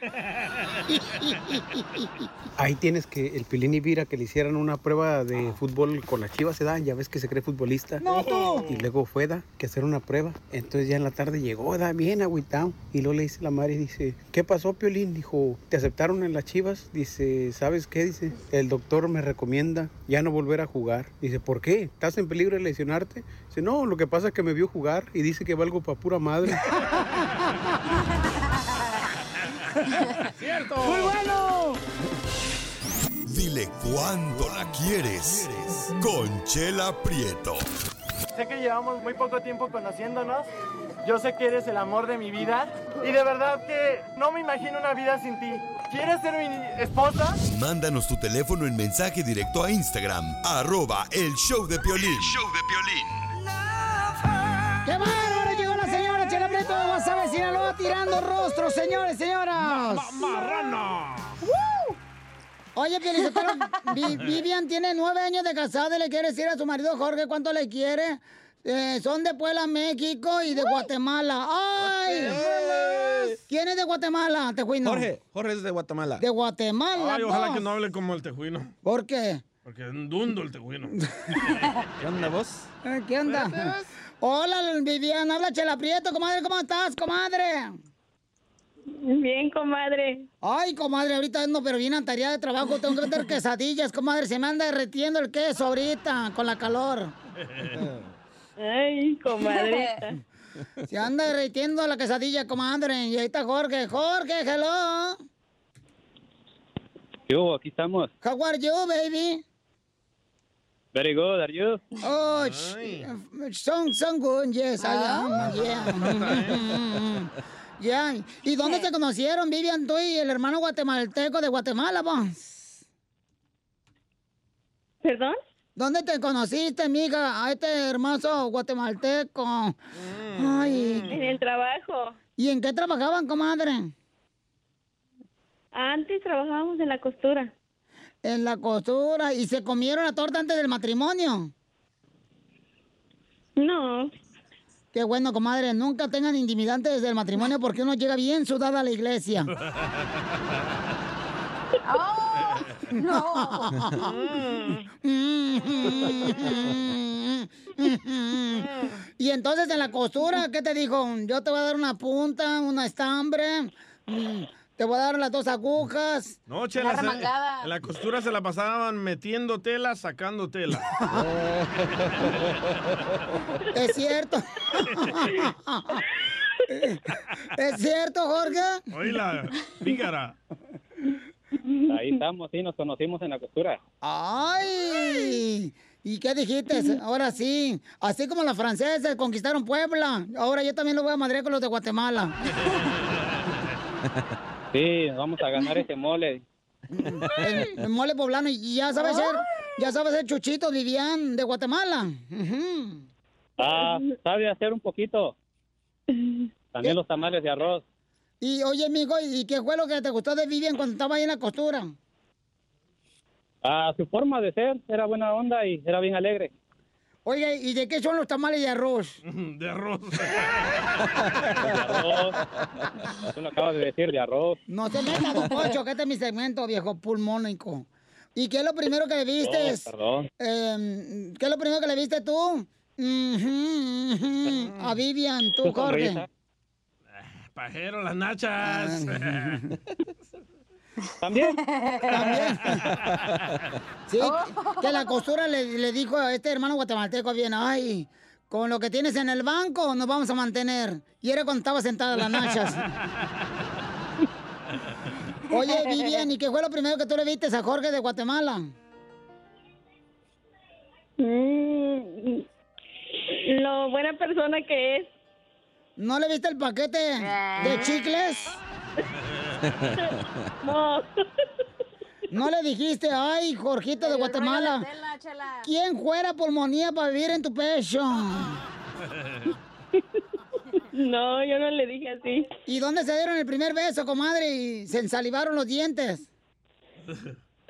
Ahí tienes que el Pilín y Vira que le hicieran una prueba de fútbol con las chivas, se da, ya ves que se cree futbolista.
No, tú.
Y luego fue, da, que hacer una prueba. Entonces ya en la tarde llegó, da, bien agüitado. Y luego le dice la madre, dice, ¿qué pasó, Piolín? Dijo, ¿te aceptaron en las chivas? Dice, ¿sabes qué? Dice, el doctor me recomienda ya no volver a jugar. Dice, ¿por qué? ¿Estás en peligro de lesionarte? Dice, no, lo que pasa es que me vio jugar y dice que valgo para pura madre.
¡Cierto!
¡Muy bueno!
Dile cuándo la quieres. Conchela Prieto.
Sé que llevamos muy poco tiempo conociéndonos. Yo sé que eres el amor de mi vida. Y de verdad que no me imagino una vida sin ti. ¿Quieres ser mi esposa?
Mándanos tu teléfono en mensaje directo a Instagram, arroba el show de Piolín. show de
¡Qué bárbaro! Llegó la señora Chela Prieto de Guasave, Sinaloa, tirando rostros, señores, señoras.
¡Marrana!
Oye, Pielizotero, Vi- Vivian tiene nueve años de casada y le quiere decir a su marido Jorge cuánto le quiere. Eh, son de Puebla, México y de Guatemala. ¡Ay! ¿Quién es de Guatemala, Tejuino?
Jorge, Jorge es de Guatemala.
De Guatemala.
Ay, ojalá
vos.
que no hable como el tejuino.
¿Por qué?
Porque es un dundo el tejuino.
¿Qué onda vos?
Eh, ¿Qué onda? Hola, Vivian. Habla Chela Prieto, comadre. ¿Cómo estás, comadre?
Bien, comadre.
Ay, comadre, ahorita ando, pero bien tarea de trabajo. Tengo que meter quesadillas, comadre. Se me anda derritiendo el queso ahorita con la calor.
Ay, comadrita.
Se anda derritiendo la quesadilla, comadre. Y ahí está Jorge. Jorge, hello.
Yo, aquí estamos.
How are you, baby?
Very good, are you?
Oh, son, son good, yes, I am, yeah. Ya, ¿y dónde se conocieron, Vivian, tú y el hermano guatemalteco de Guatemala, vos?
¿Perdón?
¿Dónde te conociste, amiga, a este hermoso guatemalteco? Ay.
En el trabajo.
¿Y en qué trabajaban, comadre?
Antes trabajábamos en la costura.
En la costura. ¿Y se comieron la torta antes del matrimonio?
No.
Qué bueno, comadre. Nunca tengan intimidad antes desde el matrimonio porque uno llega bien sudada a la iglesia. Y entonces en la costura, ¿qué te dijo? Yo te voy a dar una punta, una estambre, mm, te voy a dar las dos agujas.
No, Chela, se- en la costura se la pasaban metiendo tela, sacando tela.
Es cierto. ¿Es cierto, Jorge?
Oíla, pícara.
Ahí estamos, sí, nos conocimos en la costura.
¡Ay! ¿Y qué dijiste? Ahora sí. Así como los franceses conquistaron Puebla. Ahora yo también lo voy a madrear con los de Guatemala.
Sí, vamos a ganar ese mole.
El, el mole poblano. Y ya sabes ser, ya sabes ser Chuchito Vivian de Guatemala.
Ah, sabe hacer un poquito. También los tamales de arroz.
Y oye, amigo, ¿y qué fue lo que te gustó de Vivian cuando estaba ahí en la costura?
Ah, su forma de ser era buena onda y era bien alegre.
Oye, ¿y de qué son los tamales de arroz?
De arroz.
De arroz. Tú lo acabas de decir, de arroz.
No se meta, don Pocho, que este es mi segmento, viejo pulmónico. ¿Y qué es lo primero que le viste?
Oh, perdón.
Eh, ¿Qué es lo primero que le viste tú? Ujú, ujú. A Vivian, tú,
Tu
Jorge.
sonrisa. Pajero, las nachas.
También.
También. Sí, que la costura le, le dijo a este hermano guatemalteco bien, ay, con lo que tienes en el banco nos vamos a mantener. Y era cuando estaba sentada las nachas. Oye, Vivian, ¿y qué fue lo primero que tú le viste a Jorge de Guatemala?
Mm, lo buena persona que es.
¿No le viste el paquete de chicles?
No.
¿No le dijiste, ay, Jorgito de Guatemala, ¿quién fuera pulmonía para vivir en tu pecho?
No, yo no le dije así.
¿Y dónde se dieron el primer beso, comadre? Y se ensalivaron los dientes.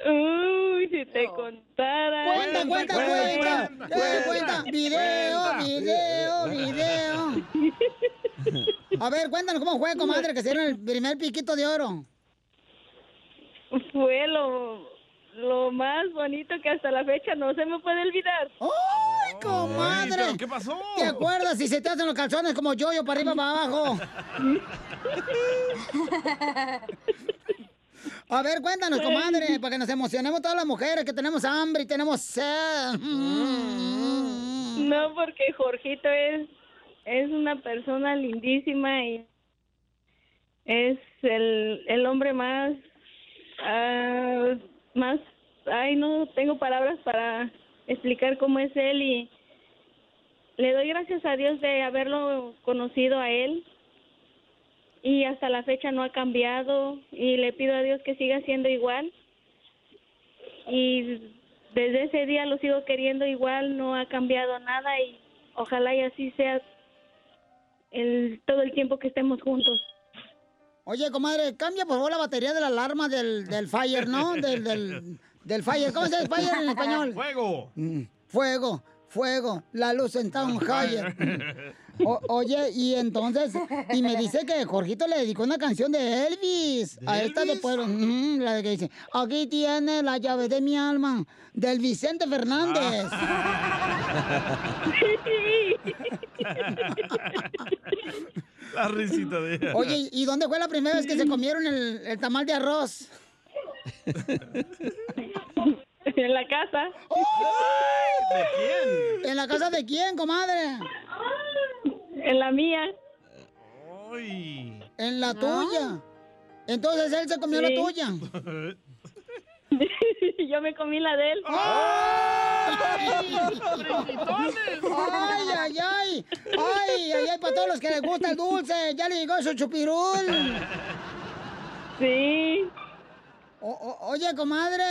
Uy, si te contara.
Cuenta, cuenta, cuenta. Cuenta, cuenta. Video, video, video. A ver, cuéntanos cómo fue, comadre, que se dieron el primer piquito de oro.
Fue lo, lo más bonito que hasta la fecha no se me puede olvidar.
¡Ay, comadre!
¿pero qué pasó?
¿Te acuerdas si se te hacen los calzones como yo, yo para arriba, para abajo? A ver, cuéntanos, comadre, para que nos emocionemos todas las mujeres que tenemos hambre y tenemos sed.
No, porque Jorgito es, es una persona lindísima y es el, el hombre más, ah, más, ay, no tengo palabras para explicar cómo es él y le doy gracias a Dios de haberlo conocido a él y hasta la fecha no ha cambiado y le pido a Dios que siga siendo igual y desde ese día lo sigo queriendo igual, no ha cambiado nada y ojalá y así sea el, todo el tiempo que estemos juntos.
Oye, comadre, cambia por favor la batería de la alarma del, del fire, ¿no? Del, del, del fire. ¿Cómo se dice fire en español?
Fuego.
Mm, Fuego, fuego, la luz en Town Higher. O- oye, y entonces, y me dice que Jorgito le dedicó una canción de Elvis, a esta de pueblo, mm, la de que dice, aquí tiene la llave de mi alma, del Vicente Fernández.
La risita de ella.
Oye, ¿y dónde fue la primera vez que se comieron el, el tamal de arroz?
En la casa.
¿De quién?
¿En la casa de quién, comadre?
En la mía.
Ay.
En la tuya. Entonces él se comió
Sí.
la tuya.
Yo me comí la de él.
¡Ay! ¡Ay, ay, ay! ¡Ay, ay, ay! Para todos los que les gusta el dulce, ya le llegó su chupirul.
Sí.
O- o- oye, comadre.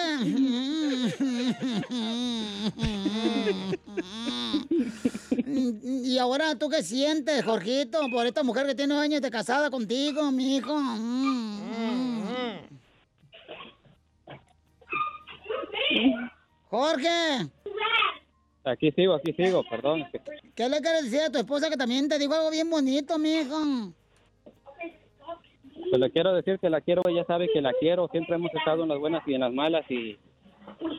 ¿Y ahora tú qué sientes, Jorgito, por esta mujer que tiene años de casada contigo, mi hijo? Jorge,
Aquí sigo, aquí sigo, perdón.
¿qué le quieres decir a tu esposa que también te dijo algo bien bonito, mi hijo?
Pues le quiero decir que la quiero, ella sabe que la quiero, siempre hemos estado en las buenas y en las malas y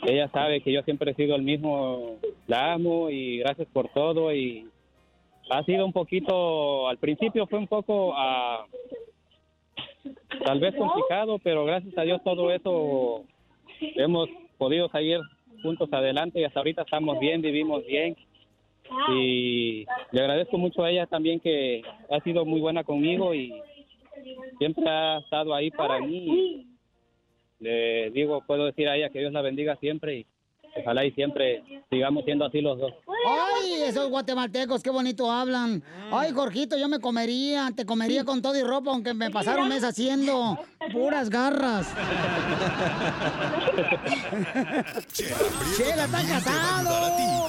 ella sabe que yo siempre he sido el mismo, la amo y gracias por todo y ha sido un poquito, al principio fue un poco, ah, tal vez complicado, pero gracias a Dios todo eso hemos podido salir juntos adelante y hasta ahorita estamos bien, vivimos bien. Y le agradezco mucho a ella también que ha sido muy buena conmigo y siempre ha estado ahí para mí. Le digo, puedo decir a ella que Dios la bendiga siempre y ojalá y siempre sigamos siendo así los dos.
Ay, esos guatemaltecos, qué bonito hablan. Ay, Jorgito, yo me comería, te comería con todo y ropa, aunque me pasara un mes haciendo puras garras. Chela, está casado.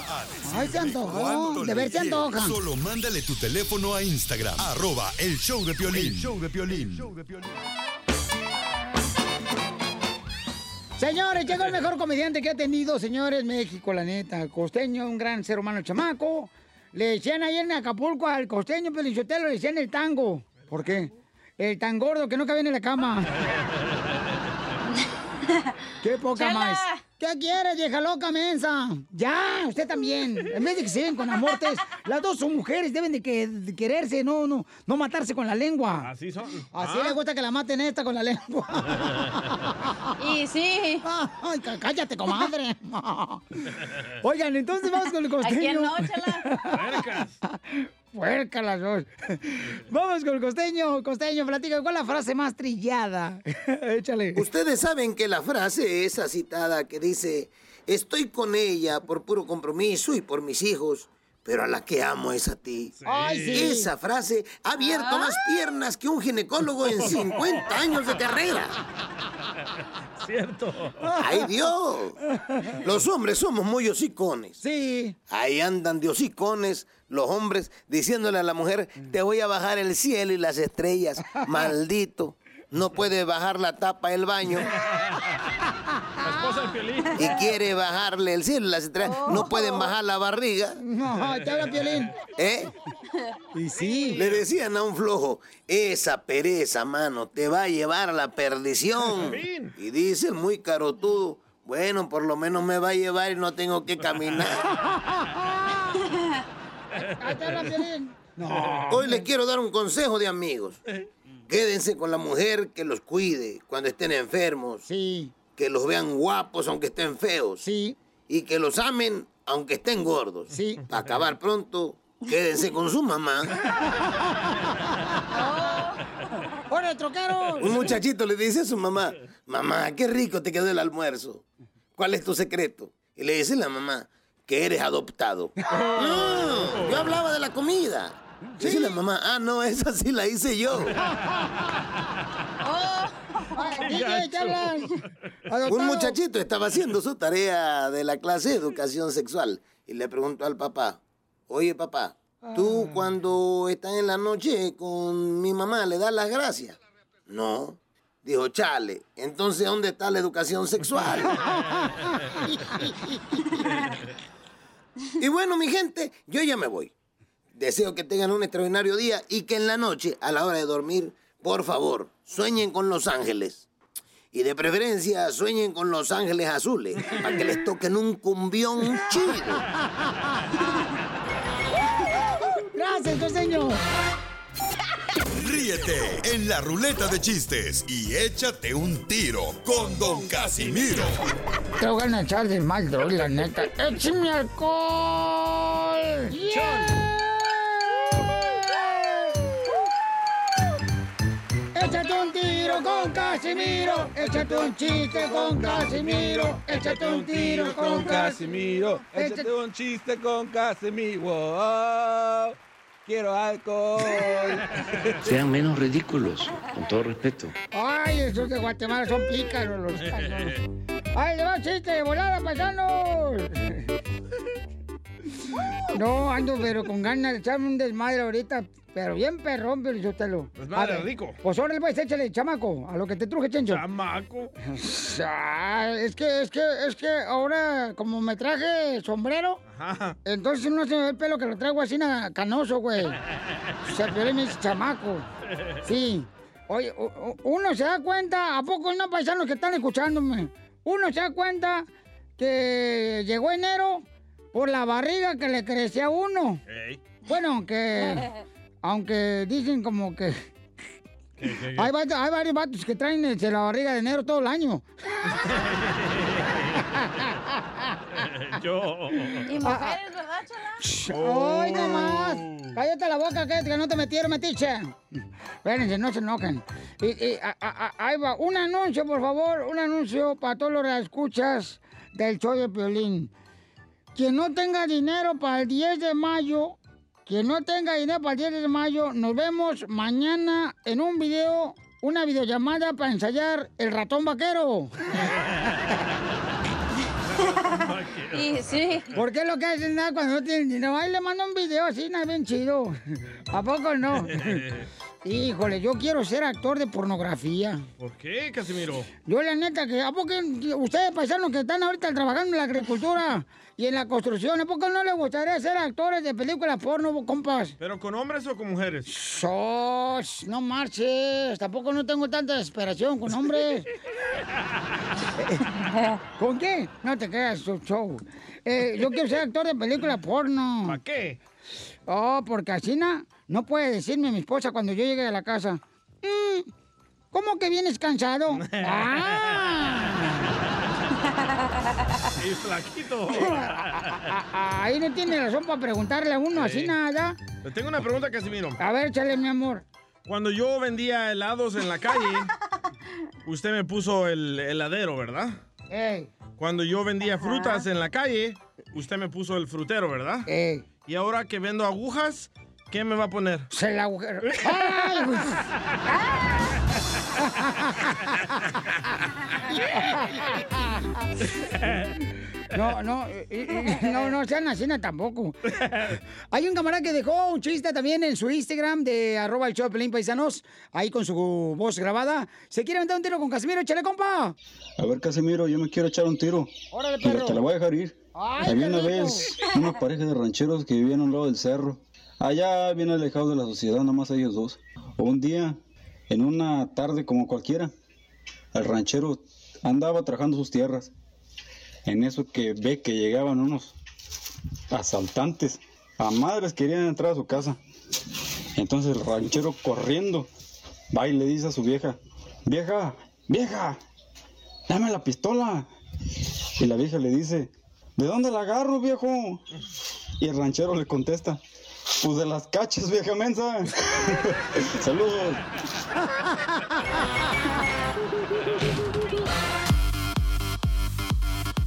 Ay, se antojó.
¿Cuánto
De ver se antoja.
Solo mándale tu teléfono a Instagram, arroba el show de Piolín. show de Piolín.
Señores, llegó el mejor comediante que ha tenido, señores, México, la neta. Costeño, un gran ser humano chamaco. Le decían ayer en Acapulco al costeño Pelichotelo, le decían el tango. ¿Por qué? El tan gordo que no cabía en la cama. ¡Qué poca más! ¿Qué quieres, vieja loca mensa? Ya, usted también. En vez de que se den con amortes, las dos son mujeres, deben de, que, de quererse, no, no, no matarse con la lengua.
Así son.
Así
Ah.
le gusta que la maten esta con la lengua.
Y sí.
Ay, cá- cállate, comadre. Oigan, entonces vamos con el costeño.
¿A quién no, chela?
Puerca las dos. Vamos con el costeño. Costeño, platica, ¿cuál es la frase más trillada? Échale.
Ustedes saben que la frase esa citada que dice, estoy con ella por puro compromiso y por mis hijos, pero a la que amo es a ti.
Ay, sí.
Esa frase ha abierto más piernas que un ginecólogo en 50 años de carrera.
Cierto.
¡Ay, Dios! Los hombres somos muy hocicones.
Sí.
Ahí andan de hocicones los hombres diciéndole a la mujer, te voy a bajar el cielo y las estrellas. Maldito. No puede bajar la tapa del baño
La esposa de Piolín.
Y quiere bajarle el cielo y las estrellas. No pueden bajar la barriga.
No, te habla Piolín.
¿Eh?
Y sí.
Le decían a un flojo, esa pereza, mano, te va a llevar a la perdición. Y dice el muy carotudo, bueno, por lo menos me va a llevar y no tengo que caminar.
Piolín.
Hoy les quiero dar un consejo de amigos. Quédense con la mujer que los cuide cuando estén enfermos.
Sí.
Que los vean guapos aunque estén feos.
Sí.
Y que los amen aunque estén gordos.
Sí.
Para acabar pronto, quédense con su mamá.
¡Hola, troquero!
Un muchachito le dice a su mamá, mamá, qué rico te quedó el almuerzo. ¿Cuál es tu secreto? Y le dice la mamá, que eres adoptado. No, yo hablaba de la comida. Dice la mamá, ah, no, esa sí la hice yo.
Hablan.
Un muchachito estaba haciendo su tarea de la clase de educación sexual y le preguntó al papá, oye papá, ¿tú cuando estás en la noche con mi mamá le das las gracias? No. Dijo, chale, entonces ¿dónde está la educación sexual? y bueno, mi gente, yo ya me voy. Deseo que tengan un extraordinario día y que en la noche, a la hora de dormir, por favor, sueñen con los ángeles. Y de preferencia sueñen con los ángeles azules, para que les toquen un cumbión chido.
Gracias, costeño.
Ríete en la ruleta de chistes y échate un tiro con Don Casimiro.
Te voy a echar de mal, droga, la neta. ¡Échame alcohol! Échate un tiro con Casimiro, échate un chiste con Casimiro, échate un tiro con Casimiro.
Échate un chiste con Casimiro. Oh, quiero alcohol.
Sean menos ridículos, con todo respeto.
Ay, esos de Guatemala son pícaros los. ¡Ay, le va chiste volada, paisanos! No, ando pero con ganas de echarme un desmadre ahorita, pero bien perrón, pero yo te lo.
Desmadre
ver,
rico.
Pues órale, pues échale, chamaco, a lo que te truje, Chencho.
Chamaco.
Ah, es que, es que, es que ahora, como me traje sombrero, entonces no se me ve el pelo que lo traigo así na- canoso, güey. Se ve mi chamaco. Sí. Oye, uno se da cuenta, ¿a poco no paisanos que están escuchándome? Uno se da cuenta que llegó enero por la barriga que le crecía a uno. Bueno, aunque, aunque dicen como que hay, hay varios vatos que traen este, la barriga de enero todo el año.
Yo.
Y mujeres, ¿verdad, chala?
¡Ay, no más! Cállate la boca, que, que no te metieron, metiche. Espérense, no se enojen. Y, y, a- a- a- ahí va, un anuncio, por favor, un anuncio para todos los que escuchas del show de Piolín. Quien no tenga dinero para el 10 de mayo, quien no tenga dinero para el 10 de mayo, nos vemos mañana en un video, una videollamada para ensayar el ratón vaquero.
Y sí.
¿Por qué lo que hacen nada cuando no tienen dinero? Ahí le mando un video así, nada bien chido. ¿A poco no? Híjole, yo quiero ser actor de pornografía.
¿Por qué, Casimiro?
Yo la neta que, ¿a poco ustedes paisanos que están ahorita trabajando en la agricultura y en la construcción, ¿a poco no les gustaría ser actores de películas porno, compas?
¿Pero con hombres o con mujeres?
¡Sos! No marches, tampoco no tengo tanta desesperación con hombres. ¿Con qué? No te creas, show. Eh, yo quiero ser actor de película porno.
¿Para qué?
Oh, porque así na- no puede decirme mi esposa cuando yo llegue a la casa. "Mm, ¿Cómo que vienes cansado? ¡Ah!
Y flaquito.
Ahí no tiene razón para preguntarle a uno así
Sí.
nada.
Le tengo una pregunta, Casimiro.
A ver, échale, mi amor.
Cuando yo vendía helados en la calle, usted me puso el heladero, ¿verdad?
Ey.
Cuando yo vendía frutas en la calle, usted me puso el frutero, ¿verdad? Y ahora que vendo agujas, ¿qué me va a poner?
Se la agujero. ¡Ay! No, no, no, no sean así tampoco. Hay un camarada que dejó un chiste también en su Instagram de arroba el show de Pelín Paisanos, ahí con su voz grabada. ¿Se quiere aventar un tiro con Casimiro? ¡Échale, compa!
A ver, Casimiro, yo me quiero echar un tiro.
Órale, perro.
te la voy a dejar ir.
Ay,
Había una
rico.
vez una pareja de rancheros que vivían a un lado del cerro. Allá bien alejados de la sociedad, nomás ellos dos. Un día, en una tarde como cualquiera, el ranchero andaba trabajando sus tierras. En eso que ve que llegaban unos asaltantes. A madres querían entrar a su casa. Entonces el ranchero corriendo va y le dice a su vieja, vieja, vieja, dame la pistola. Y la vieja le dice, ¿de dónde la agarro, viejo? Y el ranchero le contesta, pues de las cachas, vieja mensa. Saludos.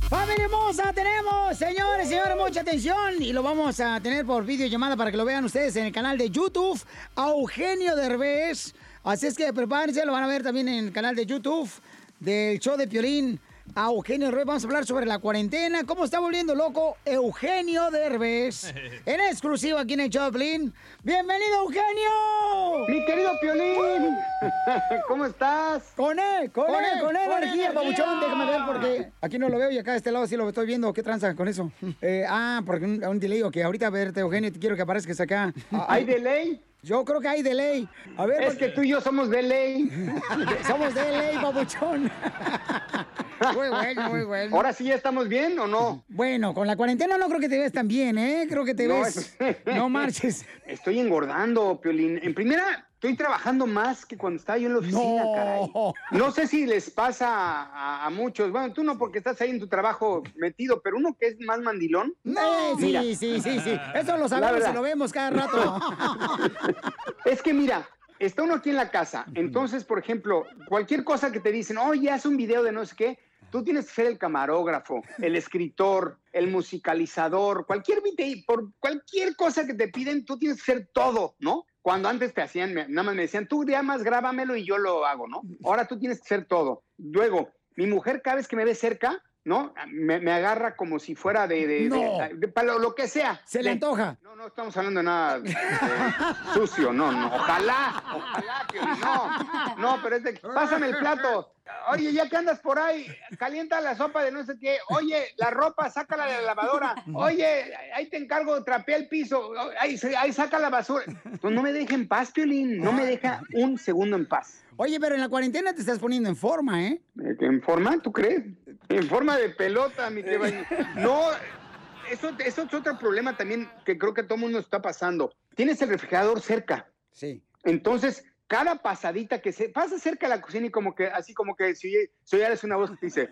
¡Familia hermosa! Tenemos, señores, señores, mucha atención. Y lo vamos a tener por videollamada para que lo vean ustedes en el canal de YouTube. A Eugenio Derbez. Así es que prepárense, lo van a ver también en el canal de YouTube del show de Piolín. A Eugenio Derbez vamos a hablar sobre la cuarentena, cómo está volviendo loco Eugenio Derbez. En exclusiva aquí en el de Piolín. ¡Bienvenido, Eugenio!
Mi querido Piolín, ¿cómo estás?
Con él, con,
Con
él,
él,
con
con
energía,
energía.
babuchón. Déjame ver porque aquí no lo veo y acá de este lado sí lo estoy viendo. ¿Qué tranza con eso? Eh, ah, porque un, un delay, que ahorita a verte, Eugenio, te quiero que aparezcas acá.
¿Hay delay?
Yo creo que hay delay. A ver,
Es
porque-
que tú y yo somos de ley.
Somos de ley, babuchón. Muy bueno, muy bueno.
¿Ahora sí ya estamos bien o no?
Bueno, con la cuarentena no creo que te ves tan bien, ¿eh? Creo que te
No,
ves...
es-
No marches.
Estoy engordando, Piolín. En primera, estoy trabajando más que cuando estaba yo en la oficina, caray. No sé si les pasa a, a muchos. Bueno, tú no porque estás ahí en tu trabajo metido, pero uno que es más mandilón.
Eh, sí,
Mira.
sí, sí, sí. Eso lo sabemos y lo vemos cada rato.
Es que mira, está uno aquí en la casa. Entonces, por ejemplo, cualquier cosa que te dicen, oye, haz un video de no sé qué, tú tienes que ser el camarógrafo, el escritor, el musicalizador, cualquier video, por cualquier cosa que te piden, tú tienes que ser todo, ¿no? Cuando antes te hacían, nada más me decían, tú nada más grábamelo y yo lo hago, ¿no? Ahora tú tienes que ser todo. Luego, mi mujer cada vez que me ve cerca, ¿no? Me, me agarra como si fuera de, de-
No.
de- para lo, lo que sea.
Se le antoja.
no, no estamos hablando de nada eh, sucio, no, no. Ojalá, ojalá, Piolín, no. No, pero es de, pásame el plato. Oye, ya que andas por ahí, calienta la sopa de no sé qué. Oye, la ropa, sácala de la lavadora. Oye, ahí te encargo, trapea el piso. Ahí, ahí saca la basura. Pues no me deja en paz, Piolín. No me deja un segundo en paz.
Oye, pero en la cuarentena te estás poniendo en forma, ¿eh?
¿En forma? ¿Tú crees? En forma de pelota, mi querido. No, eso, eso es otro problema también que creo que todo el mundo está pasando. Tienes el refrigerador cerca.
Sí.
Entonces, cada pasadita que se pasa cerca de la cocina y como que, así como que si, si una voz que te dice,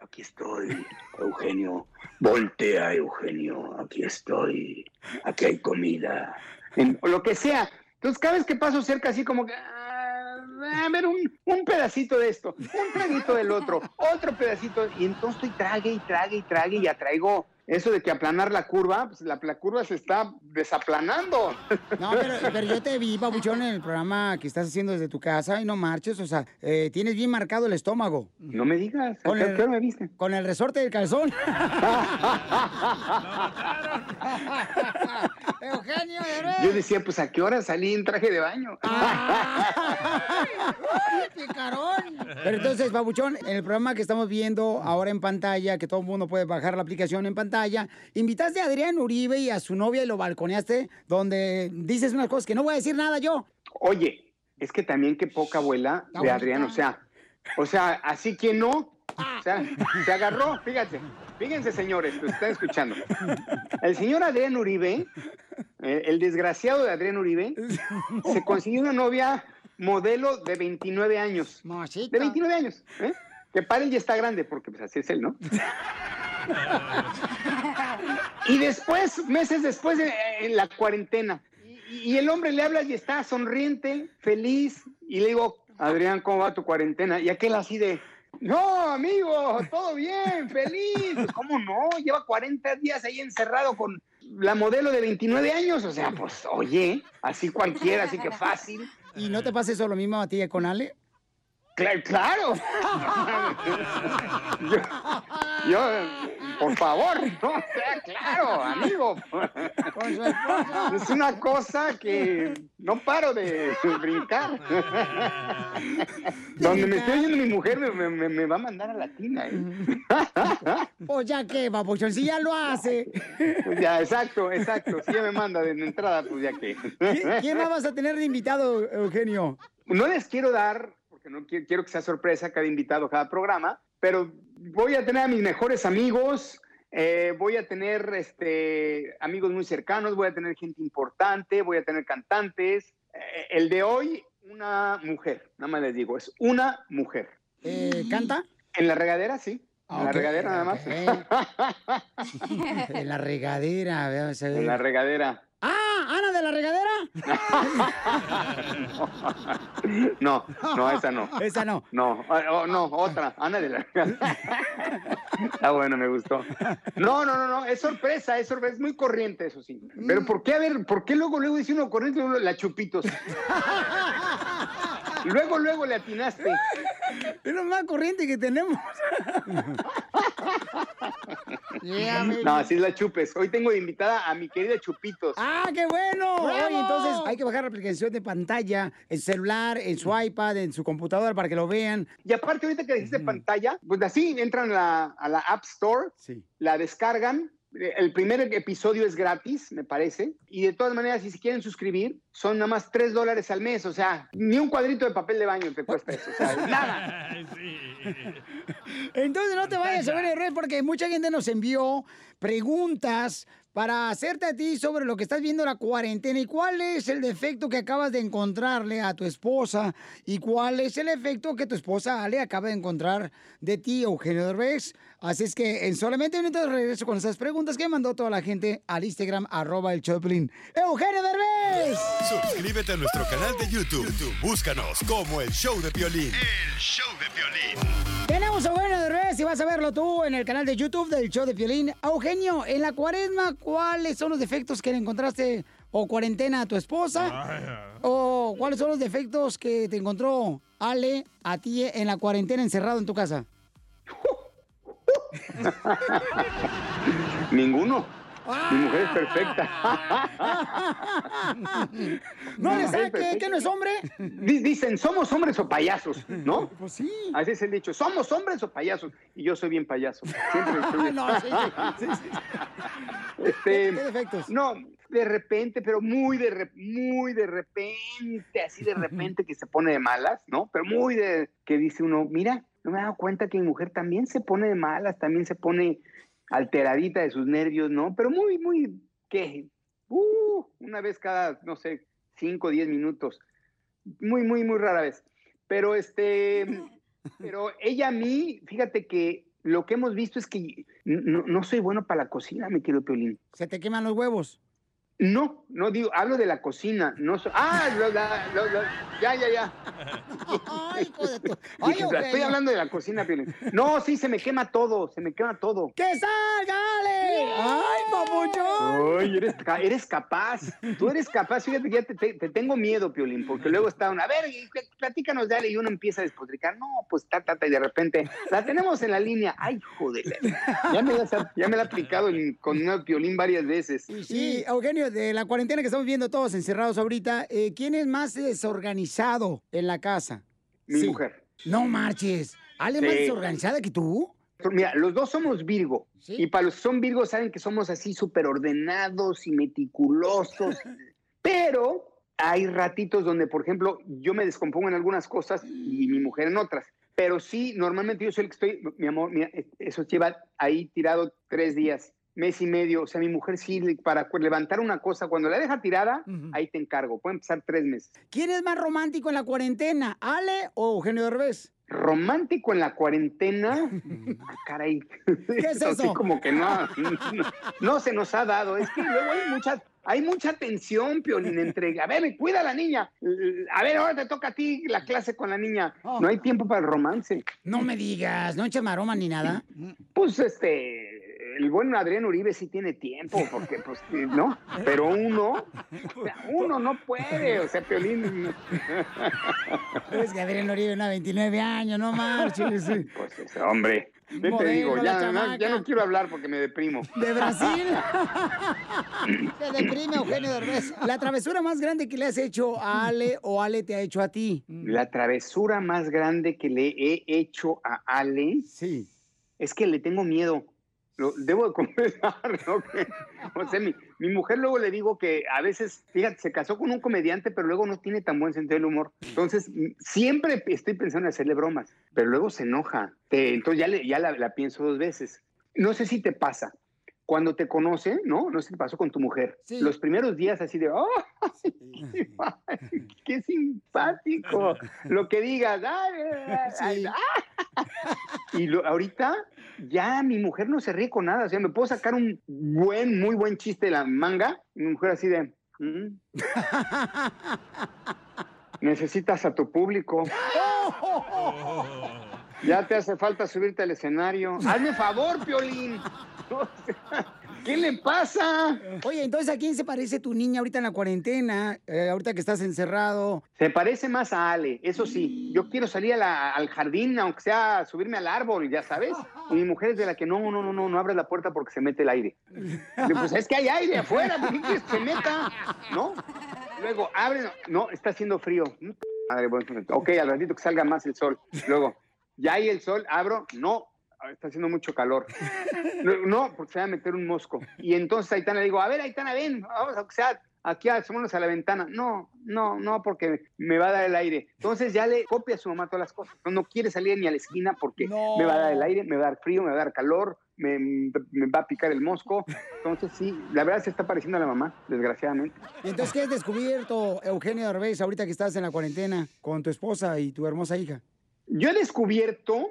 aquí estoy, Eugenio, voltea, Eugenio, aquí estoy, aquí hay comida, o lo que sea. Entonces, cada vez que paso cerca, así como que, ah, a ver, un, un pedacito de esto, un traguito del otro, otro pedacito, y entonces trague y trague y trague y atraigo eso de que aplanar la curva, pues la, la curva se está desaplanando.
No, pero, pero yo te vi, babuchón, en el programa que estás haciendo desde tu casa y no marches, o sea, eh, tienes bien marcado el estómago.
No me digas, ¿a
con
qué-
el,
qué me viste?
Con el resorte del calzón. Eugenio,
Yo decía, pues a qué hora salí en traje de baño.
picarón! Pero entonces, Babuchón, en el programa que estamos viendo ahora en pantalla, que todo el mundo puede bajar la aplicación en pantalla, invitaste a Adrián Uribe y a su novia y lo balconeaste, donde dices unas cosas que no voy a decir nada yo.
Oye, es que también qué poca abuela de
bonita.
Adrián, o sea, o sea, así que no, o sea, se agarró, fíjate, fíjense señores, que están escuchando. El señor Adrián Uribe, eh, el desgraciado de Adrián Uribe, se consiguió una novia modelo de 29 años. De 29 años, ¿eh? Que para él ya está grande, porque pues así es él, ¿no? Y después, meses después, eh, en la cuarentena, y, y el hombre le habla y está sonriente, feliz, y le digo, Adrián, ¿cómo va tu cuarentena? Y aquel así de, no, amigo, todo bien, feliz. Pues, ¿Cómo no? Lleva 40 días ahí encerrado con la modelo de 29 años. O sea, pues, oye, así cualquiera, así que fácil.
¿Y no te pasa eso lo mismo a ti con Ale?
Claro, claro. yo, yo, por favor, no, o sea, claro, amigo. Es una cosa que no paro de brincar. Donde me estoy oyendo mi mujer me, me- me va a mandar a la tina. ¿eh?
Pues ya que, Babuchón, si ya lo hace.
Pues ya, exacto, exacto. Si ya me manda de entrada, pues ya que.
¿Qui- ¿Quién más vas a tener de invitado, Eugenio?
No les quiero dar, porque no qui- quiero que sea sorpresa cada invitado, cada programa, pero voy a tener a mis mejores amigos, eh, voy a tener este, amigos muy cercanos, voy a tener gente importante, voy a tener cantantes. Eh, el de hoy, una mujer, nada más les digo, es una mujer.
Eh, ¿Canta?
En la regadera, sí. En la regadera nada más.
En la regadera, veamos a ver.
En la regadera.
¡Ah! ¿Ana de la regadera?
No, no, esa no.
Esa no.
No, ah, oh, no, otra, Ana de la Está bueno, me gustó. No, no, no, no, es sorpresa, es sorpresa, es muy corriente, eso sí. Pero ¿por qué, a ver, por qué luego, luego dice uno corriente y luego la chupitos? Luego, luego le atinaste.
Es lo más corriente que tenemos. Yeah.
No, así es la chupes. Hoy tengo de invitada a mi querida Chupitos.
¡Ah, qué bueno! Entonces hay que bajar la aplicación de pantalla en su celular, en su iPad, en su computadora para que lo vean.
Y aparte, ahorita que dijiste pantalla, pues así entran a la, a la App Store, la descargan. El primer episodio es gratis, me parece. Y de todas maneras, si se quieren suscribir, son nada más 3 dólares al mes. O sea, ni un cuadrito de papel de baño te cuesta eso. O sea, nada.
Entonces no te vayas a ver el red porque mucha gente nos envió preguntas para hacerte a ti sobre lo que estás viendo en la cuarentena y cuál es el defecto que acabas de encontrarle a tu esposa y cuál es el efecto que tu esposa Ale acaba de encontrar de ti, Eugenio Derbez. Así es que en solamente minutos regreso con esas preguntas que mandó toda la gente al Instagram, arroba el Choplin. ¡Eugenio Derbez!
Suscríbete a nuestro canal de YouTube. YouTube, Búscanos como el show de violín. El show de violín.
Tenemos a Eugenio Derbez y vas a verlo tú en el canal de YouTube del show de Piolín. Eugenio, en la cuaresma, ¿cuáles son los defectos que le encontraste o cuarentena a tu esposa? ¿O cuáles son los defectos que te encontró Ale a ti en la cuarentena encerrado en tu casa?
Ninguno. Mi mujer es perfecta.
¿No le saque que no es hombre?
Di- Dicen, somos hombres o payasos, ¿no?
Pues sí.
Así es el dicho, somos hombres o payasos. Y yo soy bien payaso. Siempre estoy...
No, sí, sí, sí,
Este,
¿Qué defectos?
No, de repente, pero muy de, re- muy de repente, así de repente que se pone de malas, ¿no? Pero muy de que dice uno, mira, no me he dado cuenta que mi mujer también se pone de malas, también se pone alteradita de sus nervios, ¿no? Pero muy, muy, ¿qué? Uh, una vez cada, no sé, cinco o diez minutos. Muy, muy, muy rara vez. Pero este, pero ella a mí, fíjate que lo que hemos visto es que no, no soy bueno para la cocina, me quiero Piolín.
¿Se te queman los huevos?
No, no digo, hablo de la cocina, no so- ah, lo- la- lo- lo- ya, ya, ya.
Ay, hijo de tu- Ay,
Dije, estoy hablando de la cocina, Piolín. No, sí, se me quema todo, se me quema todo.
¡Que salga, Ale! ¡Ay, papuchón!
Ay, eres, eres capaz. Tú eres capaz. Fíjate que ya te, te- te tengo miedo, Piolín, porque luego está una, a ver, platícanos, dale, y uno empieza a despotricar. No, pues ta, ta, ta, y de repente la tenemos en la línea. Ay, joder. Ya me, la- ya me la he aplicado en- con una Piolín varias veces.
Sí, Eugenio, de la cuarentena que estamos viendo todos encerrados ahorita, eh, ¿quién es más desorganizado en la casa?
Mi
Sí.
mujer.
No marches. ¿Ale más
Sí.
desorganizada que tú?
Mira, los dos somos Virgo. Y para los que son Virgo saben que somos así súper ordenados y meticulosos. Pero hay ratitos donde, por ejemplo, yo me descompongo en algunas cosas y mi mujer en otras. Pero sí, normalmente yo soy el que estoy, mi amor, mira, eso lleva ahí tirado tres días, mes y medio. O sea, mi mujer sí, para levantar una cosa, cuando la deja tirada, ahí te encargo. Pueden pasar tres meses.
¿Quién es más romántico en la cuarentena, Ale o Eugenio Derbez?
Romántico en la cuarentena. Ah, caray.
¿Qué es
Así
eso?
como que no, no, no se nos ha dado. Es que luego hay mucha, hay mucha tensión, Piolín, entre, a ver, cuida a la niña. A ver, ahora te toca a ti la clase con la niña. No hay tiempo para el romance.
No me digas, no echa maroma ni nada.
Pues este, el buen Adrián Uribe sí tiene tiempo, porque pues, ¿no? Pero uno, o sea, uno no puede, o sea, Piolín.
Es que Adrián Uribe, una 29 años, no marches.
Pues ese hombre. ¿Qué te
Modelo,
digo? Ya, no-
chamaca.
ya no quiero hablar porque me deprimo.
¿De Brasil? Se deprime Eugenio Derbez. La travesura más grande que le has hecho a Ale o Ale te ha hecho a ti.
La travesura más grande que le he hecho a Ale
sí.
es que le tengo miedo. Lo, debo de confesar, ¿no? Que, o sea, mi, mi mujer luego le digo que a veces, fíjate, se casó con un comediante, pero luego no tiene tan buen sentido del humor. Entonces, siempre estoy pensando en hacerle bromas, pero luego se enoja. Te- entonces ya, le- ya la, la pienso dos veces. No sé si te pasa. Cuando te conoce, ¿no? No sé te pasó con tu mujer. Los primeros días así de, ¡oh! ¡Qué simpático! Lo que digas, ¡ay, ay, ay, ah". Y lo- ahorita ya mi mujer no se ríe con nada. O sea, me puedo sacar un buen, muy buen chiste de la manga. Y mi mujer así de, "Mm". necesitas a tu público. Ya te hace falta subirte al escenario. Hazme favor, Piolín. ¿Qué le pasa?
Oye, entonces, ¿a quién se parece tu niña ahorita en la cuarentena? Eh, ahorita que estás encerrado.
Se parece más a Ale, eso sí. Yo quiero salir a la- al jardín, aunque sea subirme al árbol, ya sabes. Y mi mujer es de la que no, no, no, no, no abres la puerta porque se mete el aire. Pues es que hay aire afuera, ¿por qué quieres que se meta? ¿No? Luego, abre, no, está haciendo frío. Madre, bueno, ok, al ratito que salga más el sol. Luego, ya hay el sol, abro, no, está haciendo mucho calor. No, porque se va a meter un mosco. Y entonces a Aitana le digo, a ver, Aitana, ven, vamos a que sea aquí asomémonos a la ventana. No, no, no, porque me va a dar el aire. Entonces ya le copia a su mamá todas las cosas. No, no quiere salir ni a la esquina porque me va a dar el aire, me va a dar frío, me va a dar calor, me, me va a picar el mosco. Entonces sí, la verdad se está pareciendo a la mamá, desgraciadamente.
¿Y entonces qué has descubierto, Eugenio Derbez, ahorita que estás en la cuarentena con tu esposa y tu hermosa hija?
Yo he descubierto,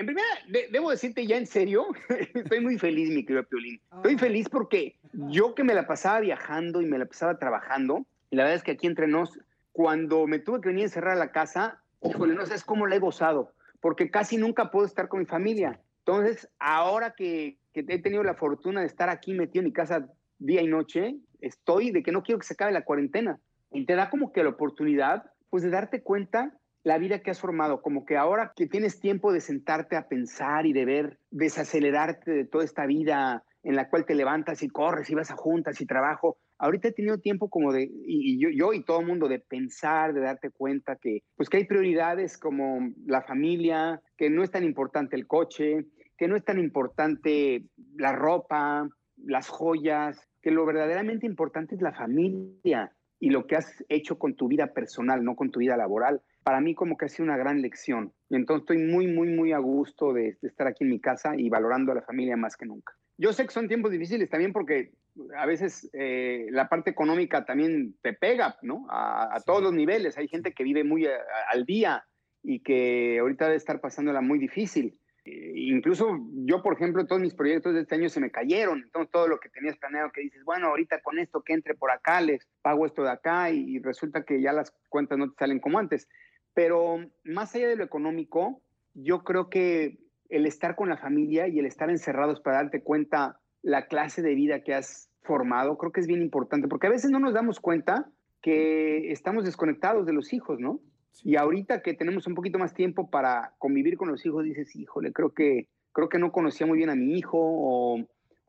en primera, de- debo decirte ya en serio, estoy muy feliz, mi querido Piolín. Estoy feliz porque yo que me la pasaba viajando y me la pasaba trabajando, y la verdad es que aquí entre nos, cuando me tuve que venir a encerrar a la casa, híjole, no sabes cómo la he gozado, porque casi nunca puedo estar con mi familia. Entonces, ahora que, que he tenido la fortuna de estar aquí metido en mi casa día y noche, estoy de que no quiero que se acabe la cuarentena. Y te da como que la oportunidad, pues, de darte cuenta la vida que has formado, como que ahora que tienes tiempo de sentarte a pensar y de ver, desacelerarte de toda esta vida en la cual te levantas y corres y vas a juntas y trabajo. Ahorita he tenido tiempo como de, y, yo, yo y todo el mundo, de pensar, de darte cuenta que, pues que hay prioridades como la familia, que no es tan importante el coche, que no es tan importante la ropa, las joyas, que lo verdaderamente importante es la familia y lo que has hecho con tu vida personal, no con tu vida laboral. Para mí como que ha sido una gran lección. Y entonces estoy muy, muy, muy a gusto de, de estar aquí en mi casa y valorando a la familia más que nunca. yo sé que son tiempos difíciles también porque a veces eh, la parte económica también te pega, ¿no? A, a todos los niveles. Hay gente que vive muy a- a- al día y que ahorita debe estar pasándola muy difícil. Incluso yo, por ejemplo, todos mis proyectos de este año se me cayeron. Entonces, todo lo que tenías planeado, que dices, bueno, ahorita con esto que entre por acá, les pago esto de acá y, y resulta que ya las cuentas no te salen como antes. Pero más allá de lo económico, yo creo que el estar con la familia y el estar encerrados para darte cuenta la clase de vida que has formado, creo que es bien importante, porque a veces no nos damos cuenta que estamos desconectados de los hijos, ¿no? Y ahorita que tenemos un poquito más tiempo para convivir con los hijos, dices, híjole, creo que, creo que no conocía muy bien a mi hijo o,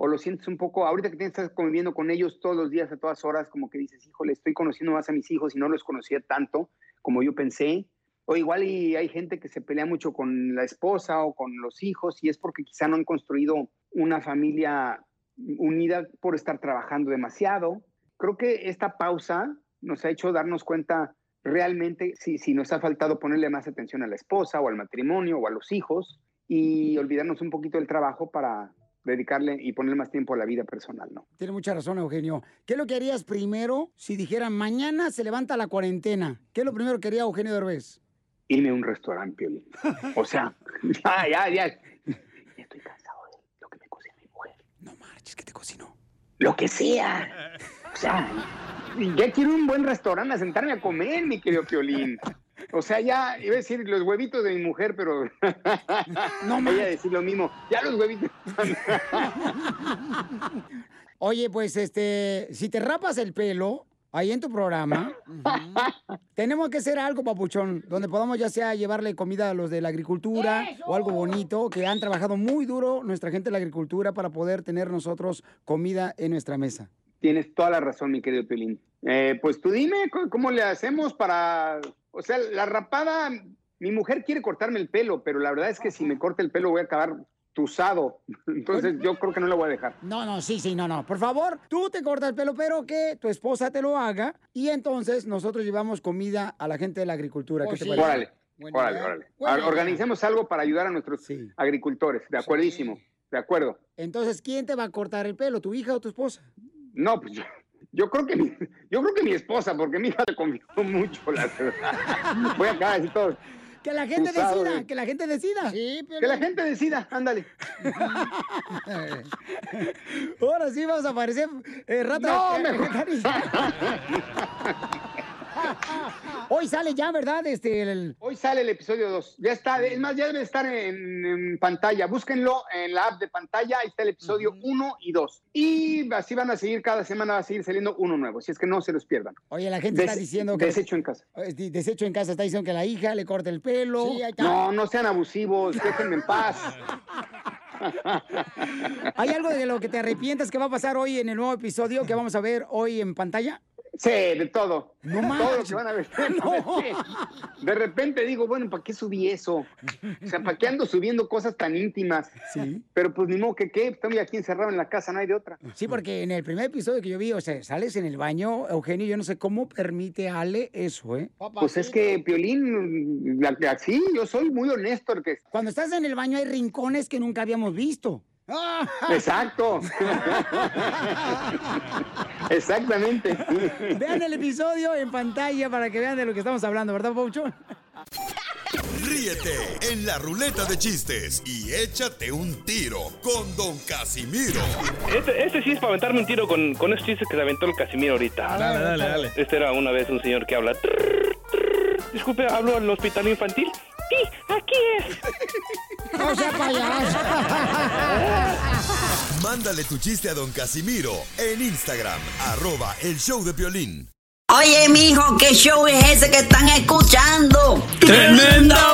lo sientes un poco, ahorita que estás conviviendo con ellos todos los días, a todas horas, como que dices, híjole, estoy conociendo más a mis hijos y no los conocía tanto como yo pensé. O igual y hay gente que se pelea mucho con la esposa o con los hijos y es porque quizá no han construido una familia unida por estar trabajando demasiado. Creo que esta pausa nos ha hecho darnos cuenta realmente si, si nos ha faltado ponerle más atención a la esposa o al matrimonio o a los hijos y olvidarnos un poquito del trabajo para dedicarle y ponerle más tiempo a la vida personal, ¿no?
Tiene mucha razón, Eugenio. ¿Qué es lo que harías primero si dijeran mañana se levanta la cuarentena? ¿Qué es lo primero que haría Eugenio Derbez?
Irme a un restaurante, Piolín. O sea, ya, ya, ya.
¿Qué te cocinó?
Lo que sea. O sea, ya quiero un buen restaurante a sentarme a comer, mi querido Piolín. O sea, ya iba a decir los huevitos de mi mujer, pero no me voy a decir lo mismo. Ya los huevitos.
Oye, pues este, si te rapas el pelo ahí en tu programa, tenemos que hacer algo, papuchón, donde podamos ya sea llevarle comida a los de la agricultura o algo bonito, que han trabajado muy duro nuestra gente de la agricultura para poder tener nosotros comida en nuestra mesa.
Tienes toda la razón, mi querido Piolín. Eh, pues tú dime ¿cómo- cómo le hacemos para, o sea, la rapada. Mi mujer quiere cortarme el pelo, pero la verdad es que si me corta el pelo voy a acabar tusado. Entonces yo creo que no lo voy a dejar.
No, no, sí, sí, no, no. Por favor, tú te cortas el pelo, pero que tu esposa te lo haga y entonces nosotros llevamos comida a la gente de la agricultura. ¿Qué te parece?
Órale,
Buena
órale, órale.
Idea.
Organicemos algo para ayudar a nuestros agricultores. De acuerdísimo. De acuerdo.
Entonces, ¿quién te va a cortar el pelo, tu hija o tu esposa?
No, pues yo, yo creo que mi, yo creo que mi esposa, porque mi hija le confió mucho, la verdad. Voy a acabar así todo.
Que la gente
Usado
decida,
de-
que la gente decida. Sí,
Que la gente decida, ándale.
Ahora sí vas a aparecer eh, rata.
No,
eh,
mejor.
Hoy sale ya, ¿verdad? Este, el...
Hoy sale el episodio 2. Ya está, es más, ya debe estar en, en pantalla. Búsquenlo en la app de pantalla. Ahí está el episodio 1 y 2. Y así van a seguir, cada semana va a seguir saliendo uno nuevo. Si es que no se los pierdan.
Oye, la gente está diciendo que...
Desecho en casa.
Desecho en casa está diciendo que la hija le corta el pelo. Sí, ahí está.
No, no sean abusivos, déjenme en paz.
¿Hay algo de lo que te arrepientas que va a pasar hoy en el nuevo episodio que vamos a ver hoy en pantalla?
Sí, de todo.
No
Todo lo que van a ver. De repente digo, bueno, ¿para qué subí eso? O sea, ¿para qué ando subiendo cosas tan íntimas?
Sí.
Pero pues ni modo que qué, estoy aquí encerrado en la casa, no hay de otra.
Sí, porque en el primer episodio que yo vi, o sea, sales en el baño, Eugenio, yo no sé cómo permite Ale eso, ¿eh?
Pues es que Piolín, la- la- sí, yo soy muy honesto. porque-
Cuando estás en el baño hay rincones que nunca habíamos visto.
Exacto. Exactamente.
Vean el episodio en pantalla para que vean de lo que estamos hablando, ¿verdad, Pauchón?
Ríete en la ruleta de chistes y échate un tiro con Don Casimiro.
Este, este sí es para aventarme un tiro con, con esos chistes que se aventó el Casimiro ahorita.
Dale, dale, dale.
Este era una vez un señor que habla. "Trrr, trrr". Disculpe, ¿hablo al hospital infantil? Sí, aquí es.
No sea payaso.
Mándale tu chiste a Don Casimiro en Instagram, arroba el show de violín.
Oye, mijo, ¿qué show es ese que están escuchando?
¡Tremenda